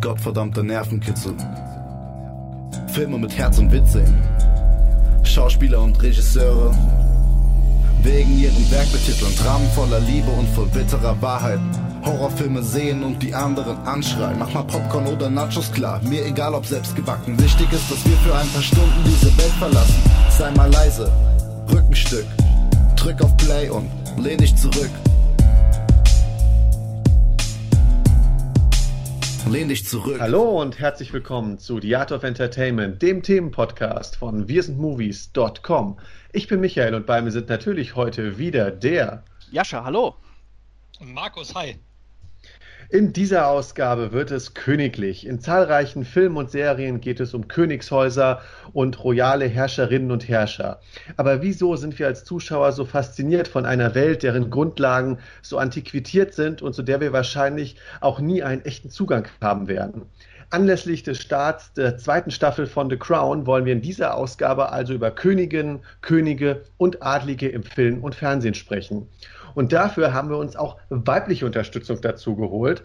Gottverdammter Nervenkitzel. Filme mit Herz und Witz sehen. Schauspieler und Regisseure wegen ihrem Werk betiteln. Dramen voller Liebe und voll bitterer Wahrheit. Horrorfilme sehen und die anderen anschreien. Mach mal Popcorn oder Nachos klar, mir egal ob selbst gebacken. Wichtig ist, dass wir für ein paar Stunden diese Welt verlassen. Sei mal leise, Rückenstück, drück auf Play und lehn dich zurück. Lehn dich zurück. Hallo und herzlich willkommen zu The Art of Entertainment, dem Themenpodcast von wirsindmovies.com. Ich bin Michael und bei mir sind natürlich heute wieder der Jascha, hallo. Und Markus, hi. In dieser Ausgabe wird es königlich. In zahlreichen Filmen und Serien geht es um Königshäuser und royale Herrscherinnen und Herrscher. Aber wieso sind wir als Zuschauer so fasziniert von einer Welt, deren Grundlagen so antiquiert sind und zu der wir wahrscheinlich auch nie einen echten Zugang haben werden? Anlässlich des Starts der zweiten Staffel von The Crown wollen wir in dieser Ausgabe also über Königinnen, Könige und Adlige im Film und Fernsehen sprechen. Und dafür haben wir uns auch weibliche Unterstützung dazu geholt.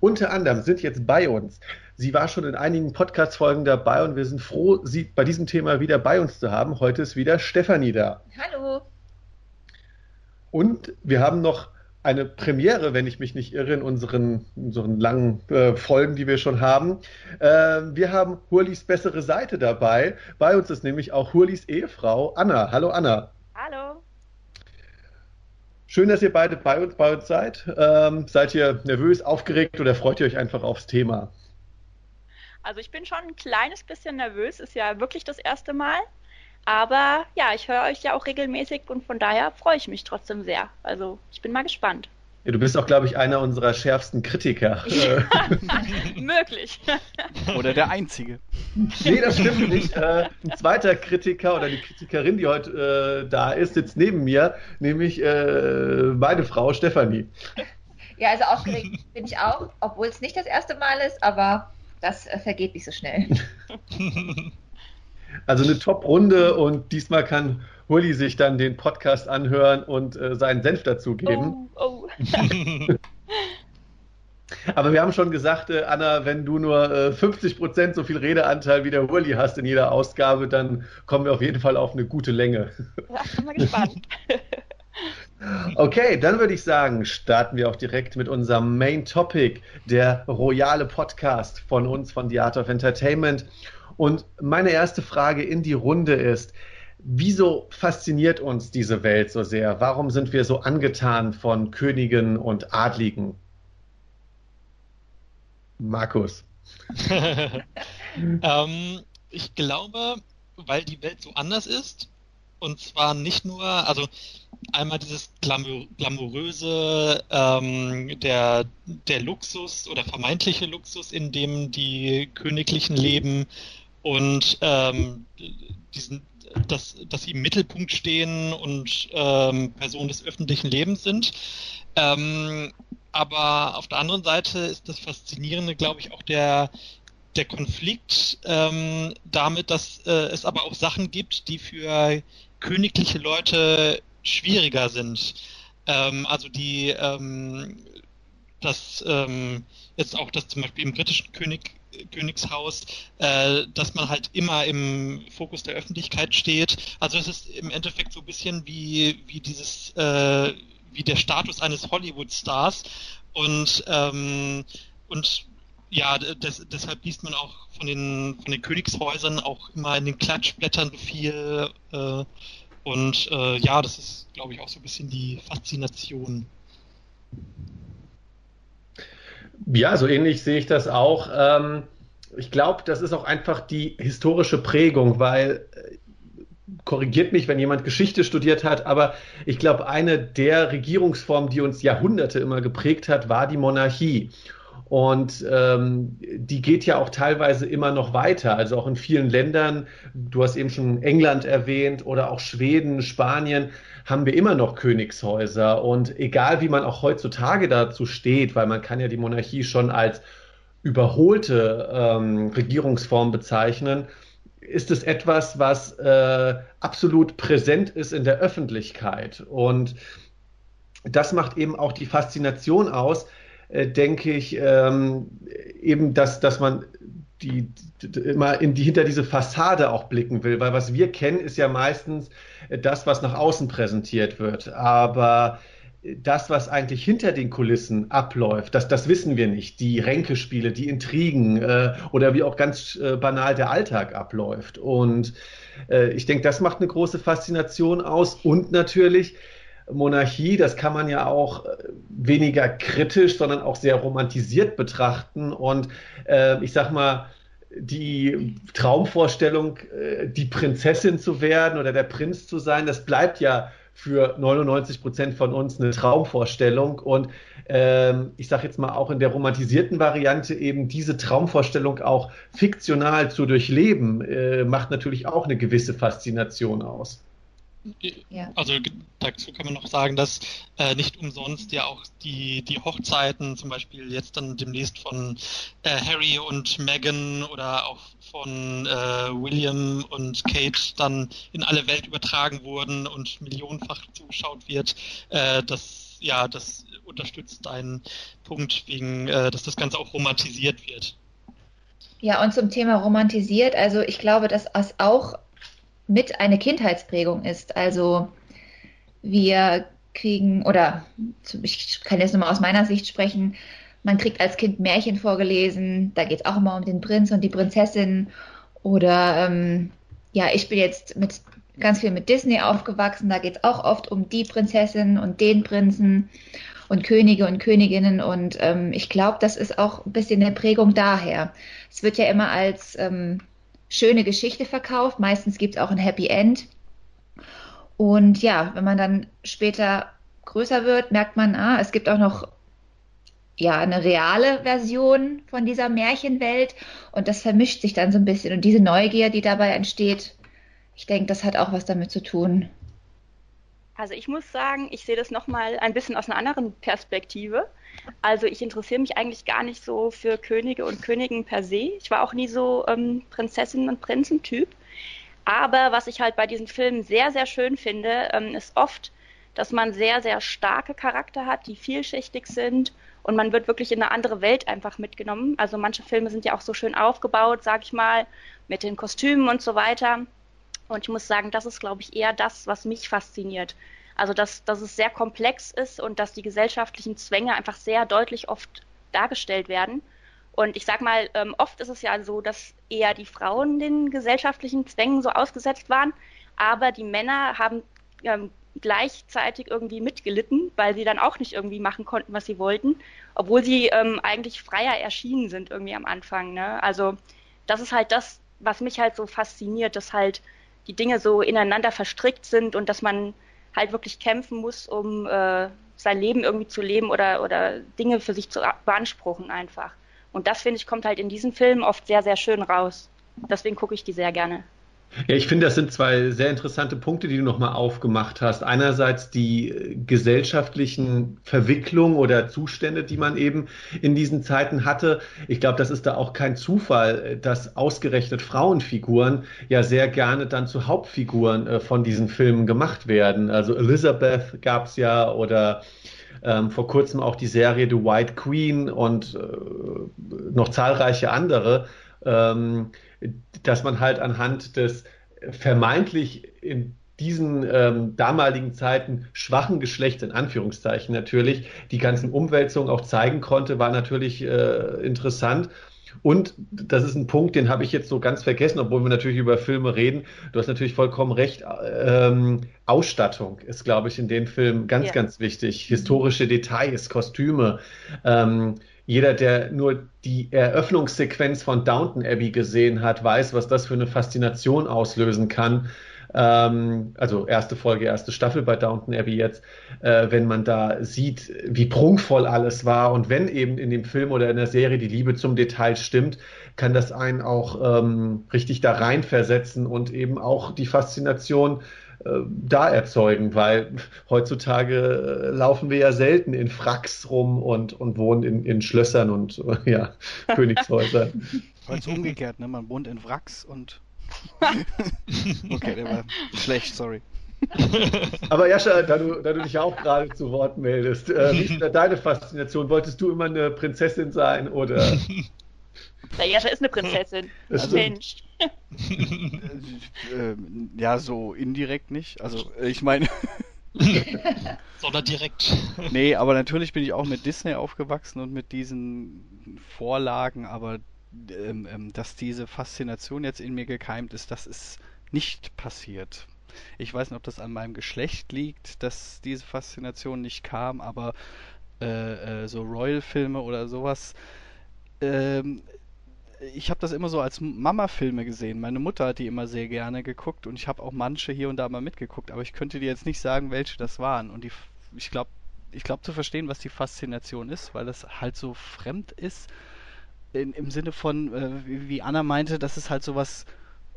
Unter anderem sind jetzt bei uns, sie war schon in einigen Podcast-Folgen dabei und wir sind froh, sie bei diesem Thema wieder bei uns zu haben. Heute ist wieder Stefanie da. Hallo. Und wir haben noch eine Premiere, wenn ich mich nicht irre, in unseren, unseren langen äh, Folgen, die wir schon haben. Äh, wir haben Hurlis bessere Seite dabei. Bei uns ist nämlich auch Hurlis Ehefrau Anna. Hallo Anna. Hallo. Schön, dass ihr beide bei uns, bei uns seid. Ähm, seid ihr nervös, aufgeregt oder freut ihr euch einfach aufs Thema? Also ich bin schon ein kleines bisschen nervös, ist ja wirklich das erste Mal. Aber ja, ich höre euch ja auch regelmäßig und von daher freue ich mich trotzdem sehr. Also ich bin mal gespannt. Ja, du bist auch, glaube ich, einer unserer schärfsten Kritiker. Ja, möglich. Oder der Einzige. Nee, das stimmt nicht. Äh, ein zweiter Kritiker oder die Kritikerin, die heute äh, da ist, sitzt neben mir, nämlich äh, meine Frau Stefanie. Ja, also aufgeregt bin ich auch, obwohl es nicht das erste Mal ist, aber das äh, vergeht nicht so schnell. Also eine Top-Runde und diesmal kann Hulli sich dann den Podcast anhören und äh, seinen Senf dazugeben. Oh, oh. Aber wir haben schon gesagt, äh, Anna, wenn du nur äh, 50% so viel Redeanteil wie der Hulli hast in jeder Ausgabe, dann kommen wir auf jeden Fall auf eine gute Länge. Ja, bin mal gespannt. Okay, dann würde ich sagen, starten wir auch direkt mit unserem Main Topic, der royale Podcast von uns, von The Art of Entertainment. Und meine erste Frage in die Runde ist, wieso fasziniert uns diese Welt so sehr? Warum sind wir so angetan von Königen und Adligen? Markus. ähm, ich glaube, weil die Welt so anders ist. Und zwar nicht nur, also einmal dieses Glamour, glamouröse, ähm, der, der Luxus oder vermeintliche Luxus, in dem die Königlichen leben und ähm, diesen, dass, dass sie im Mittelpunkt stehen und ähm, Personen des öffentlichen Lebens sind. Ähm, aber auf der anderen Seite ist das Faszinierende, glaube ich, auch der, der Konflikt ähm, damit, dass äh, es aber auch Sachen gibt, die für königliche Leute schwieriger sind. Ähm, also die, ähm, das, ähm, jetzt auch das zum Beispiel im britischen König, Königshaus, äh, dass man halt immer im Fokus der Öffentlichkeit steht. Also es ist im Endeffekt so ein bisschen wie, wie dieses, äh, wie der Status eines Hollywood-Stars und, ähm, und ja, des, deshalb liest man auch von den, von den Königshäusern auch immer in den Klatschblättern viel. Äh, und äh, ja, das ist, glaube ich, auch so ein bisschen die Faszination. Ja, so ähnlich sehe ich das auch. Ähm, ich glaube, das ist auch einfach die historische Prägung, weil äh, korrigiert mich, wenn jemand Geschichte studiert hat, aber ich glaube, eine der Regierungsformen, die uns Jahrhunderte immer geprägt hat, war die Monarchie. Und ähm, die geht ja auch teilweise immer noch weiter. Also auch in vielen Ländern, du hast eben schon England erwähnt oder auch Schweden, Spanien, haben wir immer noch Königshäuser. Und egal wie man auch heutzutage dazu steht, weil man kann ja die Monarchie schon als überholte ähm, Regierungsform bezeichnen, ist es etwas, was äh, absolut präsent ist in der Öffentlichkeit. Und das macht eben auch die Faszination aus, äh, denke ich, ähm, eben, dass, dass man die, immer in die, hinter diese Fassade auch blicken will, weil was wir kennen, ist ja meistens das, was nach außen präsentiert wird. Aber das, was eigentlich hinter den Kulissen abläuft, das, das wissen wir nicht. Die Ränkespiele, die Intrigen äh, oder wie auch ganz äh, banal der Alltag abläuft. Und äh, ich denke, das macht eine große Faszination aus. Und natürlich Monarchie, das kann man ja auch äh, weniger kritisch, sondern auch sehr romantisiert betrachten. Und äh, ich sag mal, die Traumvorstellung, äh, die Prinzessin zu werden oder der Prinz zu sein, das bleibt ja für 99 Prozent von uns eine Traumvorstellung. Und ähm, ich sage jetzt mal auch in der romantisierten Variante eben diese Traumvorstellung auch fiktional zu durchleben, äh, macht natürlich auch eine gewisse Faszination aus. Ja. Also dazu kann man noch sagen, dass äh, nicht umsonst ja auch die, die Hochzeiten, zum Beispiel jetzt dann demnächst von äh, Harry und Meghan oder auch von äh, William und Kate dann in alle Welt übertragen wurden und millionenfach zugeschaut wird. Äh, das ja, das unterstützt deinen Punkt, wegen, äh, dass das Ganze auch romantisiert wird. Ja, und zum Thema romantisiert, also ich glaube, dass es auch mit eine Kindheitsprägung ist. Also wir kriegen, oder ich kann jetzt nochmal aus meiner Sicht sprechen, man kriegt als Kind Märchen vorgelesen, da geht es auch immer um den Prinz und die Prinzessin. Oder ähm, ja, ich bin jetzt mit ganz viel mit Disney aufgewachsen, da geht es auch oft um die Prinzessin und den Prinzen und Könige und Königinnen. Und ähm, ich glaube, das ist auch ein bisschen eine Prägung daher. Es wird ja immer als ähm, schöne Geschichte verkauft. Meistens gibt es auch ein Happy End. Und ja, wenn man dann später größer wird, merkt man, ah, es gibt auch noch ja eine reale Version von dieser Märchenwelt und das vermischt sich dann so ein bisschen und diese Neugier, die dabei entsteht, ich denke, das hat auch was damit zu tun. Also ich muss sagen, ich sehe das nochmal ein bisschen aus einer anderen Perspektive. Also ich interessiere mich eigentlich gar nicht so für Könige und Königen per se. Ich war auch nie so ähm, Prinzessinnen- und Prinzentyp. Aber was ich halt bei diesen Filmen sehr, sehr schön finde, ähm, ist oft, dass man sehr, sehr starke Charakter hat, die vielschichtig sind und man wird wirklich in eine andere Welt einfach mitgenommen. Also manche Filme sind ja auch so schön aufgebaut, sag ich mal, mit den Kostümen und so weiter. Und ich muss sagen, das ist, glaube ich, eher das, was mich fasziniert. Also dass, dass es sehr komplex ist und dass die gesellschaftlichen Zwänge einfach sehr deutlich oft dargestellt werden. Und ich sag mal, ähm, oft ist es ja so, dass eher die Frauen den gesellschaftlichen Zwängen so ausgesetzt waren, aber die Männer haben ähm, gleichzeitig irgendwie mitgelitten, weil sie dann auch nicht irgendwie machen konnten, was sie wollten, obwohl sie ähm, eigentlich freier erschienen sind irgendwie am Anfang. Ne? Also das ist halt das, was mich halt so fasziniert, dass halt die Dinge so ineinander verstrickt sind und dass man halt wirklich kämpfen muss, um äh, sein Leben irgendwie zu leben oder, oder Dinge für sich zu beanspruchen einfach. Und das, finde ich, kommt halt in diesen Filmen oft sehr, sehr schön raus. Deswegen gucke ich die sehr gerne. Ja, ich finde, das sind zwei sehr interessante Punkte, die du nochmal aufgemacht hast. Einerseits die äh, gesellschaftlichen Verwicklungen oder Zustände, die man eben in diesen Zeiten hatte. Ich glaube, das ist da auch kein Zufall, äh, dass ausgerechnet Frauenfiguren ja sehr gerne dann zu Hauptfiguren äh, von diesen Filmen gemacht werden. Also Elizabeth gab es ja oder ähm, vor kurzem auch die Serie The White Queen und äh, noch zahlreiche andere. Ähm, dass man halt anhand des vermeintlich in diesen ähm, damaligen Zeiten schwachen Geschlechts, in Anführungszeichen natürlich, die ganzen Umwälzungen auch zeigen konnte, war natürlich äh, interessant. Und das ist ein Punkt, den habe ich jetzt so ganz vergessen, obwohl wir natürlich über Filme reden. Du hast natürlich vollkommen recht. Ähm, Ausstattung ist, glaube ich, in den Filmen ganz, ja. ganz wichtig. Historische Details, Kostüme. Ähm, jeder, der nur die Eröffnungssequenz von Downton Abbey gesehen hat, weiß, was das für eine Faszination auslösen kann. Ähm, also erste Folge, erste Staffel bei Downton Abbey jetzt, äh, wenn man da sieht, wie prunkvoll alles war und wenn eben in dem Film oder in der Serie die Liebe zum Detail stimmt, kann das einen auch ähm, richtig da reinversetzen und eben auch die Faszination da erzeugen, weil heutzutage äh, laufen wir ja selten in Fracks rum und, und wohnen in, in Schlössern und äh, ja, Königshäusern. Heute umgekehrt, ne? Man wohnt in Wracks und. okay, der war schlecht, sorry. Aber Jascha, da du, da du dich auch gerade zu Wort meldest, äh, wie ist da deine Faszination? Wolltest du immer eine Prinzessin sein oder? Diana ist eine Prinzessin. Also, Mensch. Äh, ja, so indirekt nicht. Also ich meine, Sondern direkt. nee, aber natürlich bin ich auch mit Disney aufgewachsen und mit diesen Vorlagen, aber ähm, ähm, dass diese Faszination jetzt in mir gekeimt ist, das ist nicht passiert. Ich weiß nicht, ob das an meinem Geschlecht liegt, dass diese Faszination nicht kam, aber äh, äh, so Royal-Filme oder sowas, ähm, ich habe das immer so als Mama-Filme gesehen. Meine Mutter hat die immer sehr gerne geguckt und ich habe auch manche hier und da mal mitgeguckt, aber ich könnte dir jetzt nicht sagen, welche das waren. Und die, ich glaube, ich glaube zu verstehen, was die Faszination ist, weil das halt so fremd ist. In, Im Sinne von, äh, wie, Anna meinte, dass es halt sowas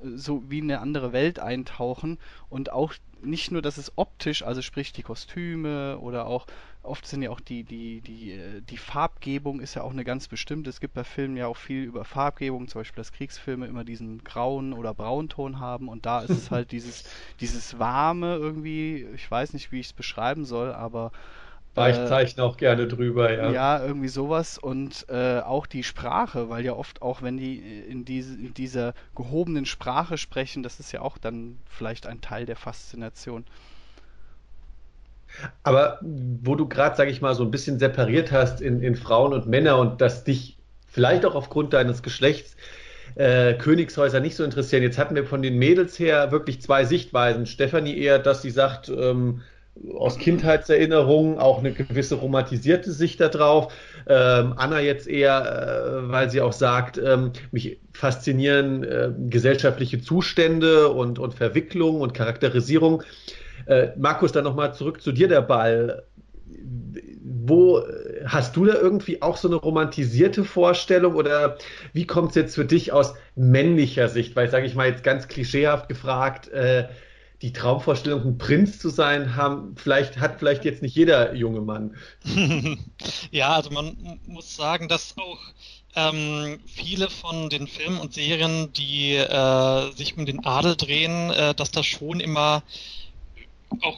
so wie in eine andere Welt eintauchen und auch nicht nur, dass es optisch, also sprich die Kostüme oder auch oft sind ja auch die die die äh, die Farbgebung ist ja auch eine ganz bestimmte. Es gibt bei Filmen ja auch viel über Farbgebung, zum Beispiel dass Kriegsfilme immer diesen grauen oder Braunton haben und da ist es halt dieses dieses warme irgendwie. Ich weiß nicht, wie ich es beschreiben soll, aber ich zeichne auch gerne drüber, ja. Ja, irgendwie sowas und äh, auch die Sprache, weil ja oft auch, wenn die in, diese, in dieser gehobenen Sprache sprechen, das ist ja auch dann vielleicht ein Teil der Faszination. Aber wo du gerade, sag ich mal, so ein bisschen separiert hast in, in Frauen und Männer und dass dich vielleicht auch aufgrund deines Geschlechts äh, Königshäuser nicht so interessieren. Jetzt hatten wir von den Mädels her wirklich zwei Sichtweisen. Stefanie eher, dass sie sagt, ähm, aus Kindheitserinnerungen auch eine gewisse romantisierte Sicht darauf. Ähm, Anna jetzt eher, äh, weil sie auch sagt, ähm, mich faszinieren äh, gesellschaftliche Zustände und, und Verwicklung und Charakterisierung. Äh, Markus, dann nochmal zurück zu dir der Ball. Wo hast du da irgendwie auch so eine romantisierte Vorstellung oder wie kommt es jetzt für dich aus männlicher Sicht? Weil, sage ich mal, jetzt ganz klischeehaft gefragt, äh, die Traumvorstellung, ein Prinz zu sein, haben, vielleicht, hat vielleicht jetzt nicht jeder junge Mann. ja, also man muss sagen, dass auch ähm, viele von den Filmen und Serien, die äh, sich um den Adel drehen, äh, dass da schon immer auch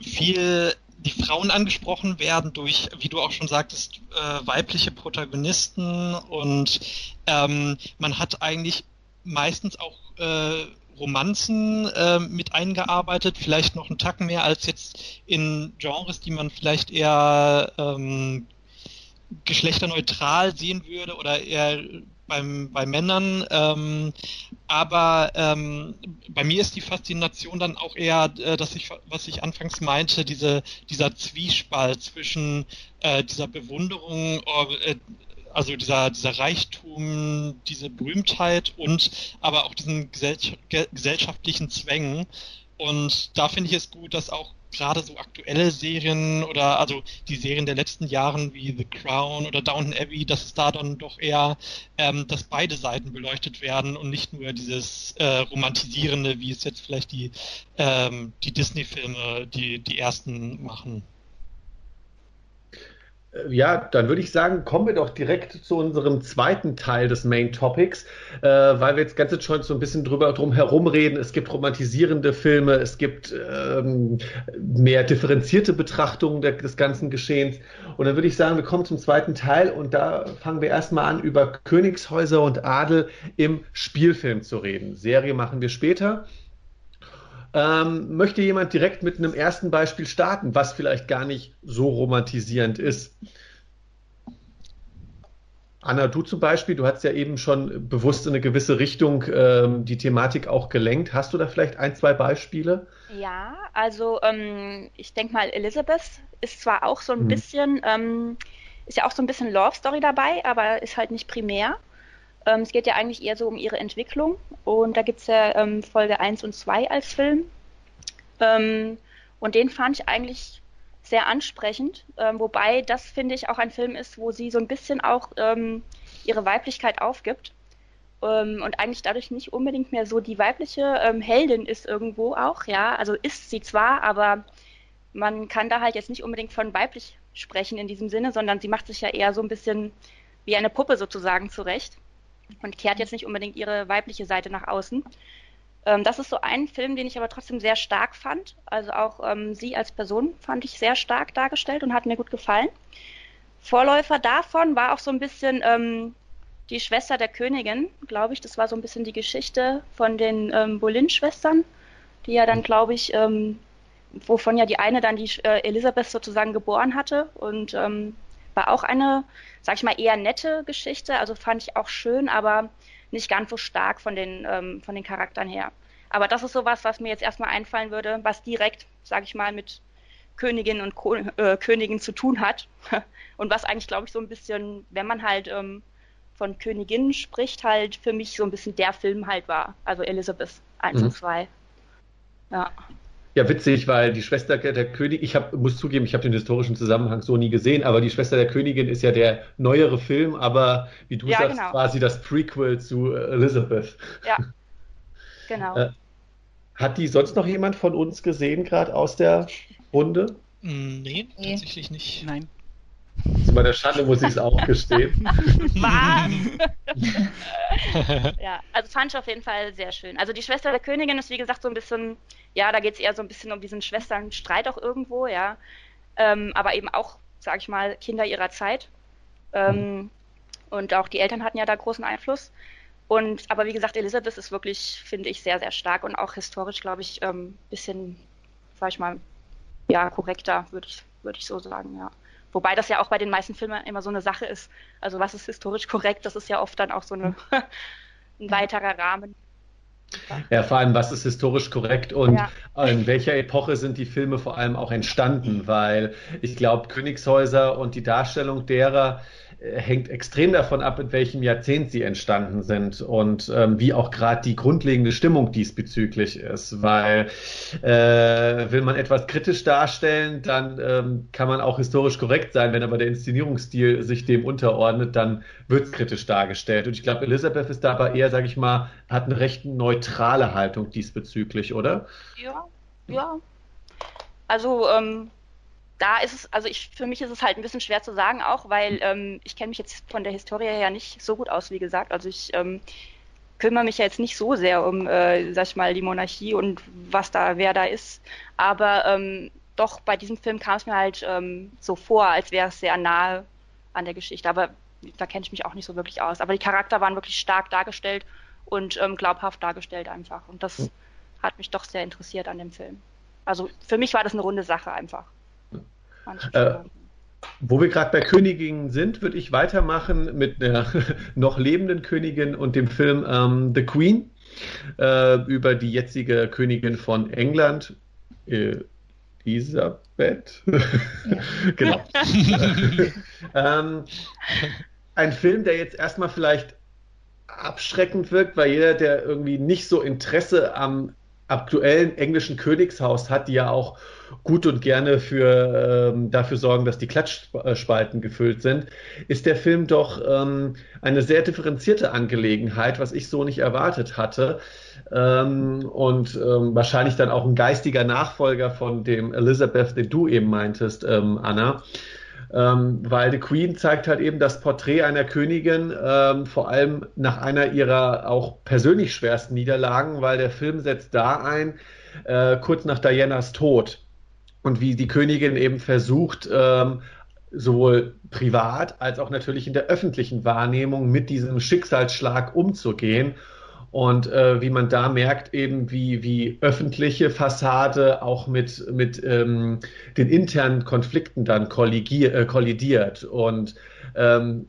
viel die Frauen angesprochen werden durch, wie du auch schon sagtest, äh, weibliche Protagonisten. Und ähm, man hat eigentlich meistens auch äh, Romanzen äh, mit eingearbeitet, vielleicht noch einen Tacken mehr als jetzt in Genres, die man vielleicht eher ähm, geschlechterneutral sehen würde oder eher beim, bei Männern. Ähm, aber ähm, bei mir ist die Faszination dann auch eher, äh, dass ich, was ich anfangs meinte, diese, dieser Zwiespalt zwischen äh, dieser Bewunderung, äh, also dieser, dieser Reichtum, diese Berühmtheit und aber auch diesen gesellschaftlichen Zwängen. Und da finde ich es gut, dass auch gerade so aktuelle Serien oder also die Serien der letzten Jahren wie The Crown oder Downton Abbey, dass es da dann doch eher, ähm, dass beide Seiten beleuchtet werden und nicht nur dieses äh, romantisierende, wie es jetzt vielleicht die, ähm, die Disney-Filme, die, die ersten machen. Ja, dann würde ich sagen, kommen wir doch direkt zu unserem zweiten Teil des Main Topics, äh, weil wir jetzt ganz schon so ein bisschen drüber drum herum reden. Es gibt romantisierende Filme, es gibt ähm, mehr differenzierte Betrachtungen der, des ganzen Geschehens. Und dann würde ich sagen, wir kommen zum zweiten Teil und da fangen wir erstmal an, über Königshäuser und Adel im Spielfilm zu reden. Serie machen wir später. Ähm, möchte jemand direkt mit einem ersten Beispiel starten, was vielleicht gar nicht so romantisierend ist? Anna, du zum Beispiel, du hast ja eben schon bewusst in eine gewisse Richtung ähm, die Thematik auch gelenkt. Hast du da vielleicht ein, zwei Beispiele? Ja, also ähm, ich denke mal, Elizabeth ist zwar auch so ein hm. bisschen, ähm, ist ja auch so ein bisschen Love Story dabei, aber ist halt nicht primär. Ähm, es geht ja eigentlich eher so um ihre Entwicklung. Und da gibt es ja ähm, Folge 1 und 2 als Film. Ähm, und den fand ich eigentlich sehr ansprechend, ähm, wobei das, finde ich, auch ein Film ist, wo sie so ein bisschen auch ähm, ihre Weiblichkeit aufgibt. Und eigentlich dadurch nicht unbedingt mehr so die weibliche Heldin ist irgendwo auch, ja, also ist sie zwar, aber man kann da halt jetzt nicht unbedingt von weiblich sprechen in diesem Sinne, sondern sie macht sich ja eher so ein bisschen wie eine Puppe sozusagen zurecht und kehrt jetzt nicht unbedingt ihre weibliche Seite nach außen. Ähm, das ist so ein Film, den ich aber trotzdem sehr stark fand. Also auch ähm, sie als Person fand ich sehr stark dargestellt und hat mir gut gefallen. Vorläufer davon war auch so ein bisschen ähm, die Schwester der Königin, glaube ich. Das war so ein bisschen die Geschichte von den ähm, Boleyn-Schwestern, die ja dann, glaube ich, ähm, wovon ja die eine dann die äh, Elisabeth sozusagen geboren hatte und ähm, war auch eine, sag ich mal, eher nette Geschichte. Also fand ich auch schön, aber nicht ganz so stark von den, ähm, von den Charakteren her. Aber das ist sowas, was mir jetzt erstmal einfallen würde, was direkt, sag ich mal, mit Königin und Ko äh, Königin zu tun hat. und was eigentlich, glaube ich, so ein bisschen, wenn man halt ähm, von Königinnen spricht, halt für mich so ein bisschen der Film halt war. Also Elizabeth 1 mhm. und 2. Ja. Ja, witzig, weil die Schwester der Königin, ich hab, muss zugeben, ich habe den historischen Zusammenhang so nie gesehen, aber die Schwester der Königin ist ja der neuere Film, aber wie du ja, sagst, genau. quasi das Prequel zu Elizabeth. Ja, genau. Äh, hat die sonst noch jemand von uns gesehen, gerade aus der Runde? Mm, nee, nee, tatsächlich nicht. Nein. Zu meiner Schande muss ich es auch gestehen. Was? ja, also fand ich auf jeden Fall sehr schön. Also die Schwester der Königin ist wie gesagt so ein bisschen, ja, da geht es eher so ein bisschen um diesen Schwesternstreit auch irgendwo, ja. Ähm, aber eben auch, sag ich mal, Kinder ihrer Zeit. Ähm, und auch die Eltern hatten ja da großen Einfluss. Und aber wie gesagt, Elisabeth ist wirklich, finde ich, sehr, sehr stark und auch historisch, glaube ich, ein ähm, bisschen, sag ich mal, ja, korrekter, würde ich, würde ich so sagen, ja. Wobei das ja auch bei den meisten Filmen immer so eine Sache ist. Also was ist historisch korrekt, das ist ja oft dann auch so eine, ein weiterer Rahmen. Ja, vor allem, was ist historisch korrekt und ja. in welcher Epoche sind die Filme vor allem auch entstanden? Weil ich glaube, Königshäuser und die Darstellung derer äh, hängt extrem davon ab, in welchem Jahrzehnt sie entstanden sind und ähm, wie auch gerade die grundlegende Stimmung diesbezüglich ist. Weil äh, will man etwas kritisch darstellen, dann ähm, kann man auch historisch korrekt sein. Wenn aber der Inszenierungsstil sich dem unterordnet, dann wird es kritisch dargestellt. Und ich glaube, Elisabeth ist dabei eher, sage ich mal, hat eine recht neutrale Haltung diesbezüglich, oder? Ja, ja. Also ähm, da ist es, also ich, für mich ist es halt ein bisschen schwer zu sagen auch, weil hm. ähm, ich kenne mich jetzt von der Historie her nicht so gut aus, wie gesagt. Also ich ähm, kümmere mich ja jetzt nicht so sehr um, äh, sag ich mal, die Monarchie und was da, wer da ist. Aber ähm, doch bei diesem Film kam es mir halt ähm, so vor, als wäre es sehr nahe an der Geschichte. Aber da kenne ich mich auch nicht so wirklich aus. Aber die Charakter waren wirklich stark dargestellt und ähm, glaubhaft dargestellt einfach. Und das mhm. hat mich doch sehr interessiert an dem Film. Also für mich war das eine runde Sache einfach. Äh, wo wir gerade bei Königinnen sind, würde ich weitermachen mit einer noch lebenden Königin und dem Film ähm, The Queen äh, über die jetzige Königin von England, Elisabeth. genau. ähm, ein Film, der jetzt erstmal vielleicht abschreckend wirkt, weil jeder, der irgendwie nicht so Interesse am aktuellen englischen Königshaus hat, die ja auch gut und gerne für, ähm, dafür sorgen, dass die Klatschspalten gefüllt sind, ist der Film doch ähm, eine sehr differenzierte Angelegenheit, was ich so nicht erwartet hatte. Ähm, und ähm, wahrscheinlich dann auch ein geistiger Nachfolger von dem Elizabeth, den du eben meintest, ähm, Anna. Ähm, weil The Queen zeigt halt eben das Porträt einer Königin, ähm, vor allem nach einer ihrer auch persönlich schwersten Niederlagen, weil der Film setzt da ein, äh, kurz nach Dianas Tod und wie die Königin eben versucht, ähm, sowohl privat als auch natürlich in der öffentlichen Wahrnehmung mit diesem Schicksalsschlag umzugehen. Und äh, wie man da merkt, eben wie, wie öffentliche Fassade auch mit, mit ähm, den internen Konflikten dann äh, kollidiert. Und ähm,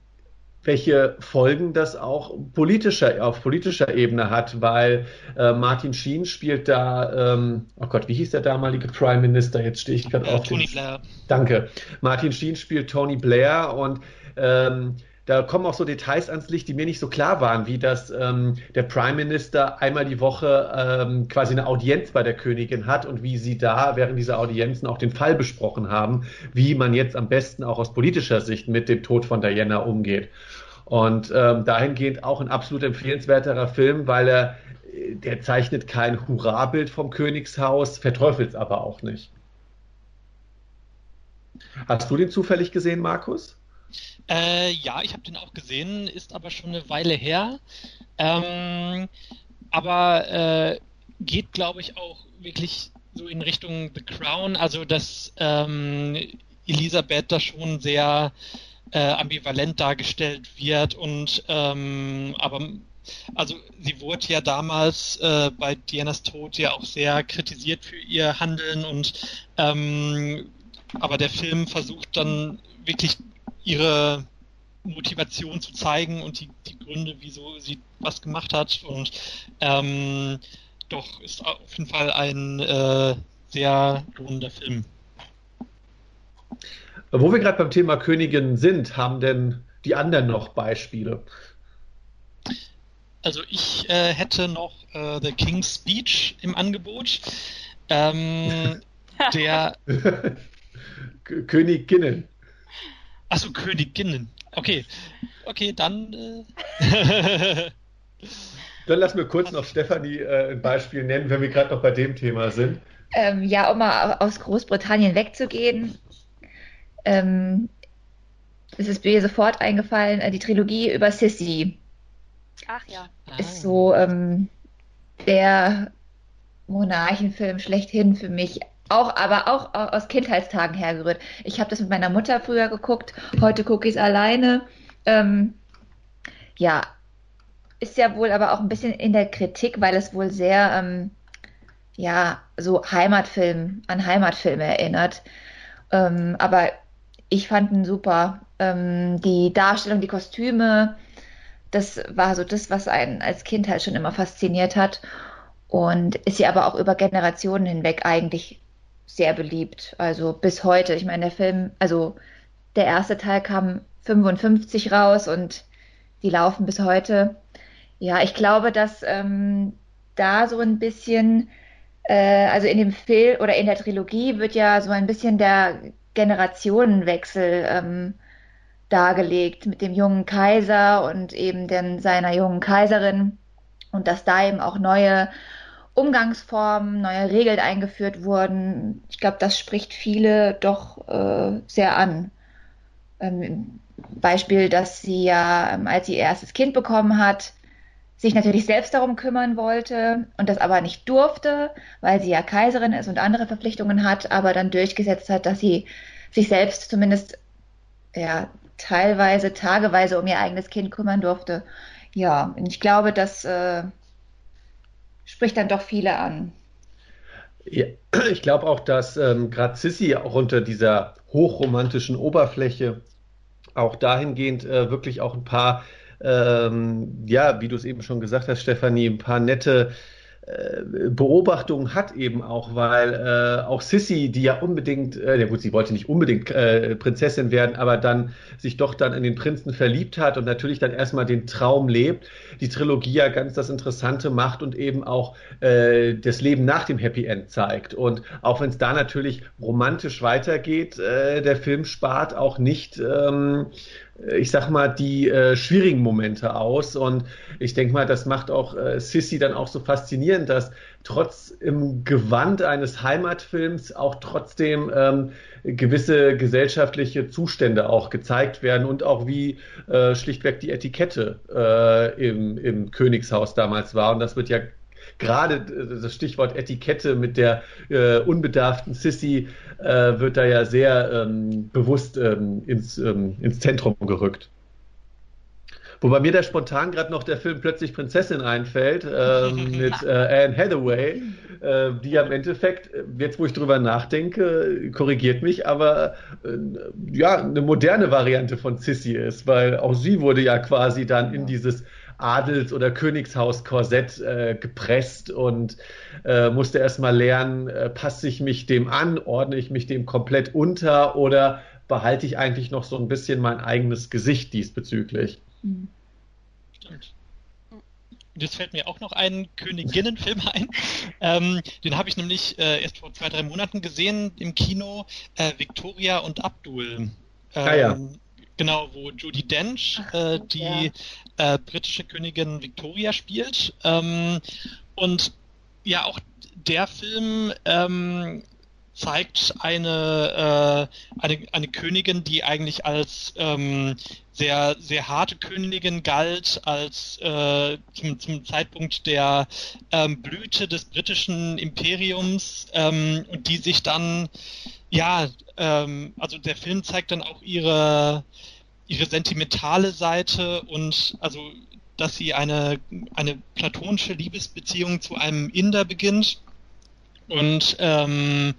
welche Folgen das auch politischer, auf politischer Ebene hat, weil äh, Martin Sheen spielt da, ähm, oh Gott, wie hieß der damalige Prime Minister? Jetzt stehe ich gerade auf. Tony den, Blair. Danke. Martin Sheen spielt Tony Blair und ähm, da kommen auch so Details ans Licht, die mir nicht so klar waren, wie dass ähm, der Prime Minister einmal die Woche ähm, quasi eine Audienz bei der Königin hat und wie sie da während dieser Audienzen auch den Fall besprochen haben, wie man jetzt am besten auch aus politischer Sicht mit dem Tod von Diana umgeht. Und ähm, dahingehend auch ein absolut empfehlenswerterer Film, weil er der zeichnet kein Hurrabild vom Königshaus, verteufelt es aber auch nicht. Hast du den zufällig gesehen, Markus? Äh, ja, ich habe den auch gesehen, ist aber schon eine Weile her. Ähm, aber äh, geht, glaube ich, auch wirklich so in Richtung The Crown, also dass ähm, Elisabeth da schon sehr äh, ambivalent dargestellt wird und ähm, aber also sie wurde ja damals äh, bei Dianas Tod ja auch sehr kritisiert für ihr Handeln und ähm, aber der Film versucht dann wirklich ihre Motivation zu zeigen und die, die Gründe, wieso sie was gemacht hat und ähm, doch ist auf jeden Fall ein äh, sehr lohnender Film. Wo wir gerade beim Thema Königin sind, haben denn die anderen noch Beispiele? Also ich äh, hätte noch äh, The King's Speech im Angebot. Ähm, der Königinnen. Achso, Königinnen. Okay. Okay, dann. Äh... dann lass mir kurz noch Stefanie äh, ein Beispiel nennen, wenn wir gerade noch bei dem Thema sind. Ähm, ja, um mal aus Großbritannien wegzugehen. Ähm, es ist mir sofort eingefallen, äh, die Trilogie über Sissy. Ach ja. Ist so ähm, der Monarchenfilm schlechthin für mich. Auch, aber auch aus Kindheitstagen hergerührt. Ich habe das mit meiner Mutter früher geguckt, heute gucke ich es alleine. Ähm, ja, ist ja wohl aber auch ein bisschen in der Kritik, weil es wohl sehr, ähm, ja, so Heimatfilm, an Heimatfilme erinnert. Ähm, aber ich fand ihn super. Ähm, die Darstellung, die Kostüme, das war so das, was einen als Kind halt schon immer fasziniert hat und ist ja aber auch über Generationen hinweg eigentlich sehr beliebt. Also bis heute. Ich meine, der Film, also der erste Teil kam 55 raus und die laufen bis heute. Ja, ich glaube, dass ähm, da so ein bisschen, äh, also in dem Film oder in der Trilogie wird ja so ein bisschen der Generationenwechsel ähm, dargelegt mit dem jungen Kaiser und eben denn seiner jungen Kaiserin und dass da eben auch neue Umgangsformen, neue Regeln eingeführt wurden. Ich glaube, das spricht viele doch äh, sehr an. Ähm, Beispiel, dass sie ja, ähm, als sie ihr erstes Kind bekommen hat, sich natürlich selbst darum kümmern wollte und das aber nicht durfte, weil sie ja Kaiserin ist und andere Verpflichtungen hat, aber dann durchgesetzt hat, dass sie sich selbst zumindest ja, teilweise, tageweise um ihr eigenes Kind kümmern durfte. Ja, ich glaube, das äh, spricht dann doch viele an. Ja, ich glaube auch, dass ähm, gerade Sissy auch unter dieser hochromantischen Oberfläche auch dahingehend äh, wirklich auch ein paar, ähm, ja, wie du es eben schon gesagt hast, Stefanie, ein paar nette Beobachtung hat eben auch, weil äh, auch Sissy, die ja unbedingt, äh, ja gut, sie wollte nicht unbedingt äh, Prinzessin werden, aber dann sich doch dann in den Prinzen verliebt hat und natürlich dann erstmal den Traum lebt, die Trilogie ja ganz das Interessante macht und eben auch äh, das Leben nach dem Happy End zeigt. Und auch wenn es da natürlich romantisch weitergeht, äh, der Film spart auch nicht ähm, ich sag mal, die äh, schwierigen Momente aus. Und ich denke mal, das macht auch äh, Sissy dann auch so faszinierend, dass trotz im Gewand eines Heimatfilms auch trotzdem ähm, gewisse gesellschaftliche Zustände auch gezeigt werden und auch wie äh, schlichtweg die Etikette äh, im, im Königshaus damals war. Und das wird ja gerade äh, das Stichwort Etikette mit der äh, unbedarften Sissy äh, wird da ja sehr ähm, bewusst ähm, ins, ähm, ins Zentrum gerückt. Wobei mir da spontan gerade noch der Film Plötzlich Prinzessin einfällt, äh, mit äh, Anne Hathaway, äh, die ja im Endeffekt, jetzt wo ich drüber nachdenke, korrigiert mich, aber äh, ja, eine moderne Variante von Sissy ist, weil auch sie wurde ja quasi dann in dieses Adels- oder Königshaus-Korsett äh, gepresst und äh, musste erstmal lernen, äh, passe ich mich dem an, ordne ich mich dem komplett unter oder behalte ich eigentlich noch so ein bisschen mein eigenes Gesicht diesbezüglich. Mhm. Stimmt. Jetzt fällt mir auch noch ein Königinnenfilm ein. Ähm, den habe ich nämlich äh, erst vor zwei, drei Monaten gesehen im Kino. Äh, Victoria und Abdul. Ähm, ah, ja. Genau, wo Judy Dench äh, die. Äh, britische Königin Victoria spielt. Ähm, und ja, auch der Film ähm, zeigt eine, äh, eine, eine Königin, die eigentlich als ähm, sehr, sehr harte Königin galt, als äh, zum, zum Zeitpunkt der ähm, Blüte des britischen Imperiums ähm, und die sich dann, ja, ähm, also der Film zeigt dann auch ihre ihre sentimentale Seite und also dass sie eine, eine platonische Liebesbeziehung zu einem Inder beginnt. Und ähm,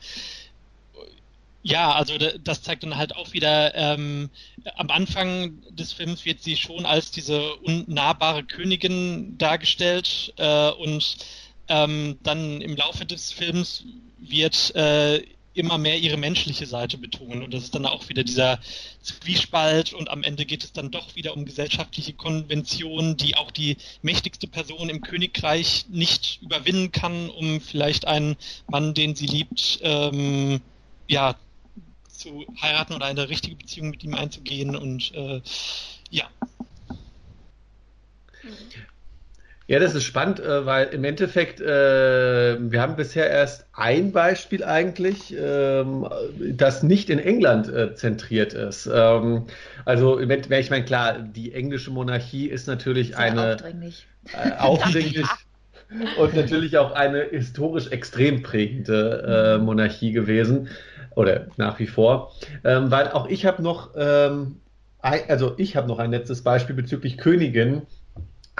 ja, also das zeigt dann halt auch wieder, ähm, am Anfang des Films wird sie schon als diese unnahbare Königin dargestellt äh, und ähm, dann im Laufe des Films wird äh, immer mehr ihre menschliche Seite betonen. Und das ist dann auch wieder dieser Zwiespalt und am Ende geht es dann doch wieder um gesellschaftliche Konventionen, die auch die mächtigste Person im Königreich nicht überwinden kann, um vielleicht einen Mann, den sie liebt, ähm, ja, zu heiraten oder eine richtige Beziehung mit ihm einzugehen und äh, ja. Ja, das ist spannend, äh, weil im Endeffekt, äh, wir haben bisher erst ein Beispiel eigentlich, ähm, das nicht in England äh, zentriert ist. Ähm, also, ich meine, klar, die englische Monarchie ist natürlich Sehr eine aufdringlich, aufdringlich und natürlich auch eine historisch extrem prägende äh, Monarchie gewesen oder nach wie vor, ähm, weil auch ich habe noch, ähm, also ich habe noch ein letztes Beispiel bezüglich Königin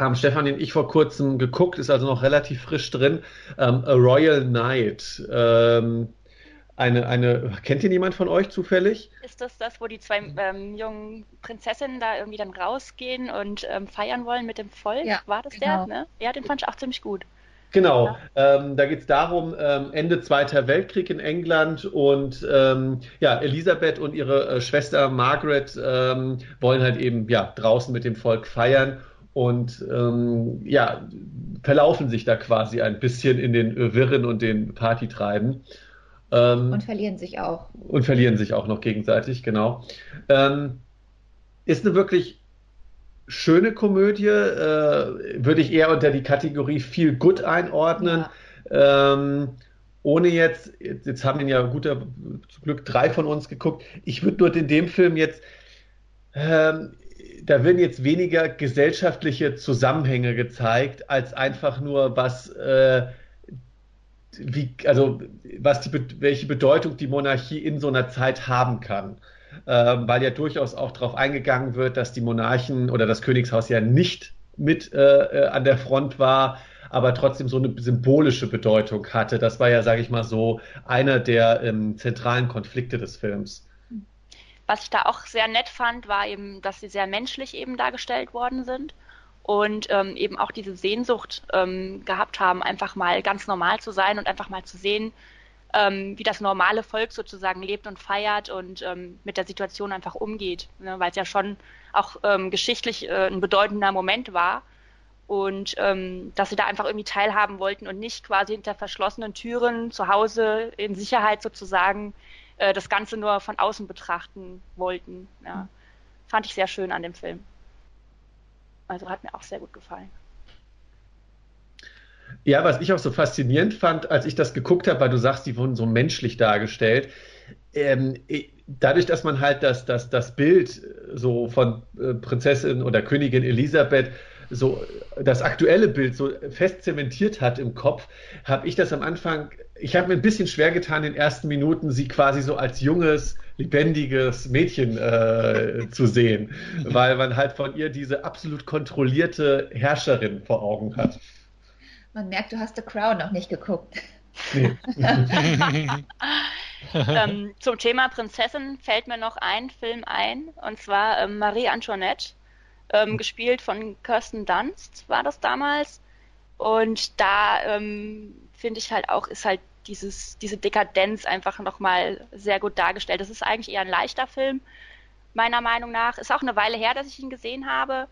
haben Stefan und ich vor kurzem geguckt, ist also noch relativ frisch drin. Ähm, A Royal Night. Ähm, eine, eine, kennt ihr jemand von euch zufällig? Ist das das, wo die zwei ähm, jungen Prinzessinnen da irgendwie dann rausgehen und ähm, feiern wollen mit dem Volk? Ja, War das genau. der? Ne? Ja, den fand ich auch ziemlich gut. Genau, ähm, da geht es darum, ähm, Ende Zweiter Weltkrieg in England und ähm, ja, Elisabeth und ihre äh, Schwester Margaret ähm, wollen halt eben ja draußen mit dem Volk feiern und ähm, ja, verlaufen sich da quasi ein bisschen in den Wirren und den Partytreiben. Ähm, und verlieren sich auch. Und verlieren sich auch noch gegenseitig, genau. Ähm, ist eine wirklich schöne Komödie, äh, würde ich eher unter die Kategorie Feel Good einordnen. Ja. Ähm, ohne jetzt, jetzt, jetzt haben ihn ja guter zum Glück drei von uns geguckt. Ich würde nur in dem Film jetzt ähm, da werden jetzt weniger gesellschaftliche Zusammenhänge gezeigt, als einfach nur was, äh, wie, also was die, welche Bedeutung die Monarchie in so einer Zeit haben kann. Ähm, weil ja durchaus auch darauf eingegangen wird, dass die Monarchen oder das Königshaus ja nicht mit äh, äh an der Front war, aber trotzdem so eine symbolische Bedeutung hatte. Das war ja, sage ich mal so, einer der ähm, zentralen Konflikte des Films. Was ich da auch sehr nett fand, war eben, dass sie sehr menschlich eben dargestellt worden sind und ähm, eben auch diese Sehnsucht ähm, gehabt haben, einfach mal ganz normal zu sein und einfach mal zu sehen, ähm, wie das normale Volk sozusagen lebt und feiert und ähm, mit der Situation einfach umgeht, ne, weil es ja schon auch ähm, geschichtlich äh, ein bedeutender Moment war und ähm, dass sie da einfach irgendwie teilhaben wollten und nicht quasi hinter verschlossenen Türen zu Hause in Sicherheit sozusagen äh, das Ganze nur von außen betrachten wollten. Ja. Fand ich sehr schön an dem Film. Also hat mir auch sehr gut gefallen. Ja, was ich auch so faszinierend fand, als ich das geguckt habe, weil du sagst, die wurden so menschlich dargestellt. Ähm, dadurch, dass man halt das, das, das Bild so von äh, Prinzessin oder Königin Elisabeth so das aktuelle Bild so fest zementiert hat im Kopf, habe ich das am Anfang, ich habe mir ein bisschen schwer getan, in den ersten Minuten sie quasi so als junges, lebendiges Mädchen äh, zu sehen, weil man halt von ihr diese absolut kontrollierte Herrscherin vor Augen hat. Man merkt, du hast The Crown noch nicht geguckt. Nee. ähm, zum Thema Prinzessin fällt mir noch ein Film ein, und zwar ähm, Marie Antoinette ähm, gespielt von Kirsten Dunst, war das damals. Und da ähm, finde ich halt auch, ist halt dieses, diese Dekadenz einfach nochmal sehr gut dargestellt. Das ist eigentlich eher ein leichter Film, meiner Meinung nach. Ist auch eine Weile her, dass ich ihn gesehen habe.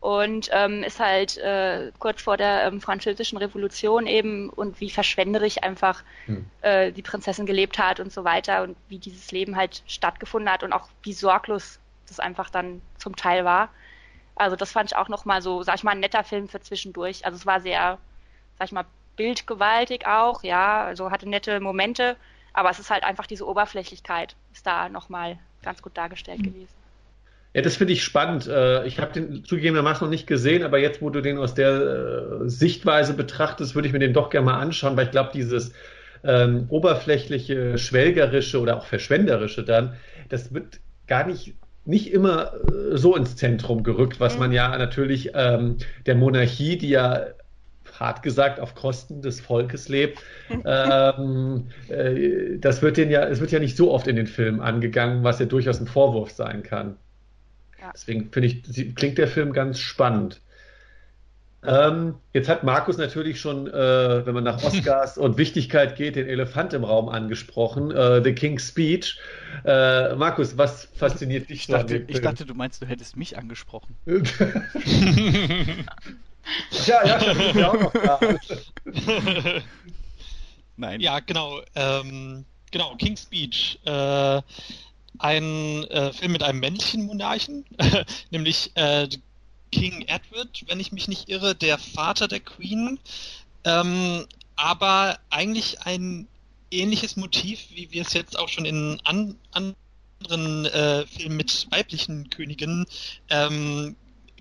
Und ähm, ist halt äh, kurz vor der ähm, französischen Revolution eben und wie verschwenderisch einfach hm. äh, die Prinzessin gelebt hat und so weiter und wie dieses Leben halt stattgefunden hat und auch wie sorglos das einfach dann zum Teil war. Also das fand ich auch nochmal so, sag ich mal, ein netter Film für zwischendurch. Also es war sehr, sag ich mal, bildgewaltig auch, ja, also hatte nette Momente, aber es ist halt einfach diese Oberflächlichkeit, ist da nochmal ganz gut dargestellt mhm. gewesen. Ja, das finde ich spannend. Äh, ich habe den zugegebenermaßen noch nicht gesehen, aber jetzt, wo du den aus der äh, Sichtweise betrachtest, würde ich mir den doch gerne mal anschauen, weil ich glaube, dieses ähm, oberflächliche, schwelgerische oder auch verschwenderische dann, das wird gar nicht nicht immer äh, so ins Zentrum gerückt, was mhm. man ja natürlich ähm, der Monarchie, die ja hart gesagt auf Kosten des Volkes lebt. ähm, äh, das wird den ja, es wird ja nicht so oft in den Filmen angegangen, was ja durchaus ein Vorwurf sein kann. Ja. Deswegen finde ich, klingt der Film ganz spannend. Ähm, jetzt hat Markus natürlich schon, äh, wenn man nach Oscars und Wichtigkeit geht, den Elefant im Raum angesprochen, äh, The King's Speech. Äh, Markus, was fasziniert dich ich dachte, Ich dachte, du meinst, du hättest mich angesprochen. ja, ja, da bin ich auch noch da. Nein. Ja, genau. Ähm, genau, King's Speech. Äh, ein äh, Film mit einem männlichen Monarchen, nämlich äh, King Edward, wenn ich mich nicht irre, der Vater der Queen. Ähm, aber eigentlich ein ähnliches Motiv, wie wir es jetzt auch schon in an, anderen äh, Filmen mit weiblichen Königinnen ähm,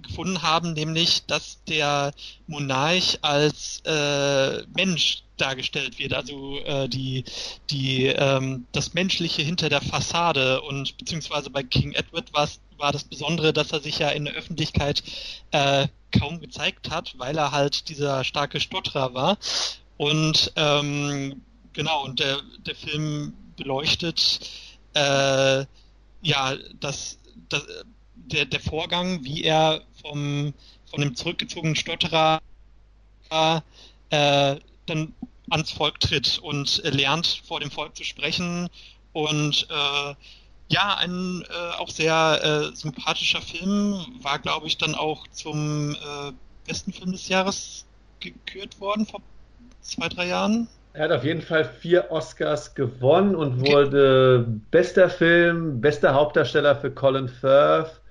gefunden haben, nämlich dass der Monarch als äh, Mensch dargestellt wird, also äh, die, die, ähm, das Menschliche hinter der Fassade und beziehungsweise bei King Edward war das Besondere, dass er sich ja in der Öffentlichkeit äh, kaum gezeigt hat, weil er halt dieser starke Stotterer war. Und ähm, genau, und der, der Film beleuchtet äh, ja das, das der, der Vorgang, wie er vom, von dem zurückgezogenen Stotterer äh, dann ans Volk tritt und lernt, vor dem Volk zu sprechen. Und äh, ja, ein äh, auch sehr äh, sympathischer Film, war, glaube ich, dann auch zum äh, besten Film des Jahres gekürt worden vor zwei, drei Jahren. Er hat auf jeden Fall vier Oscars gewonnen und wurde okay. bester Film, bester Hauptdarsteller für Colin Firth,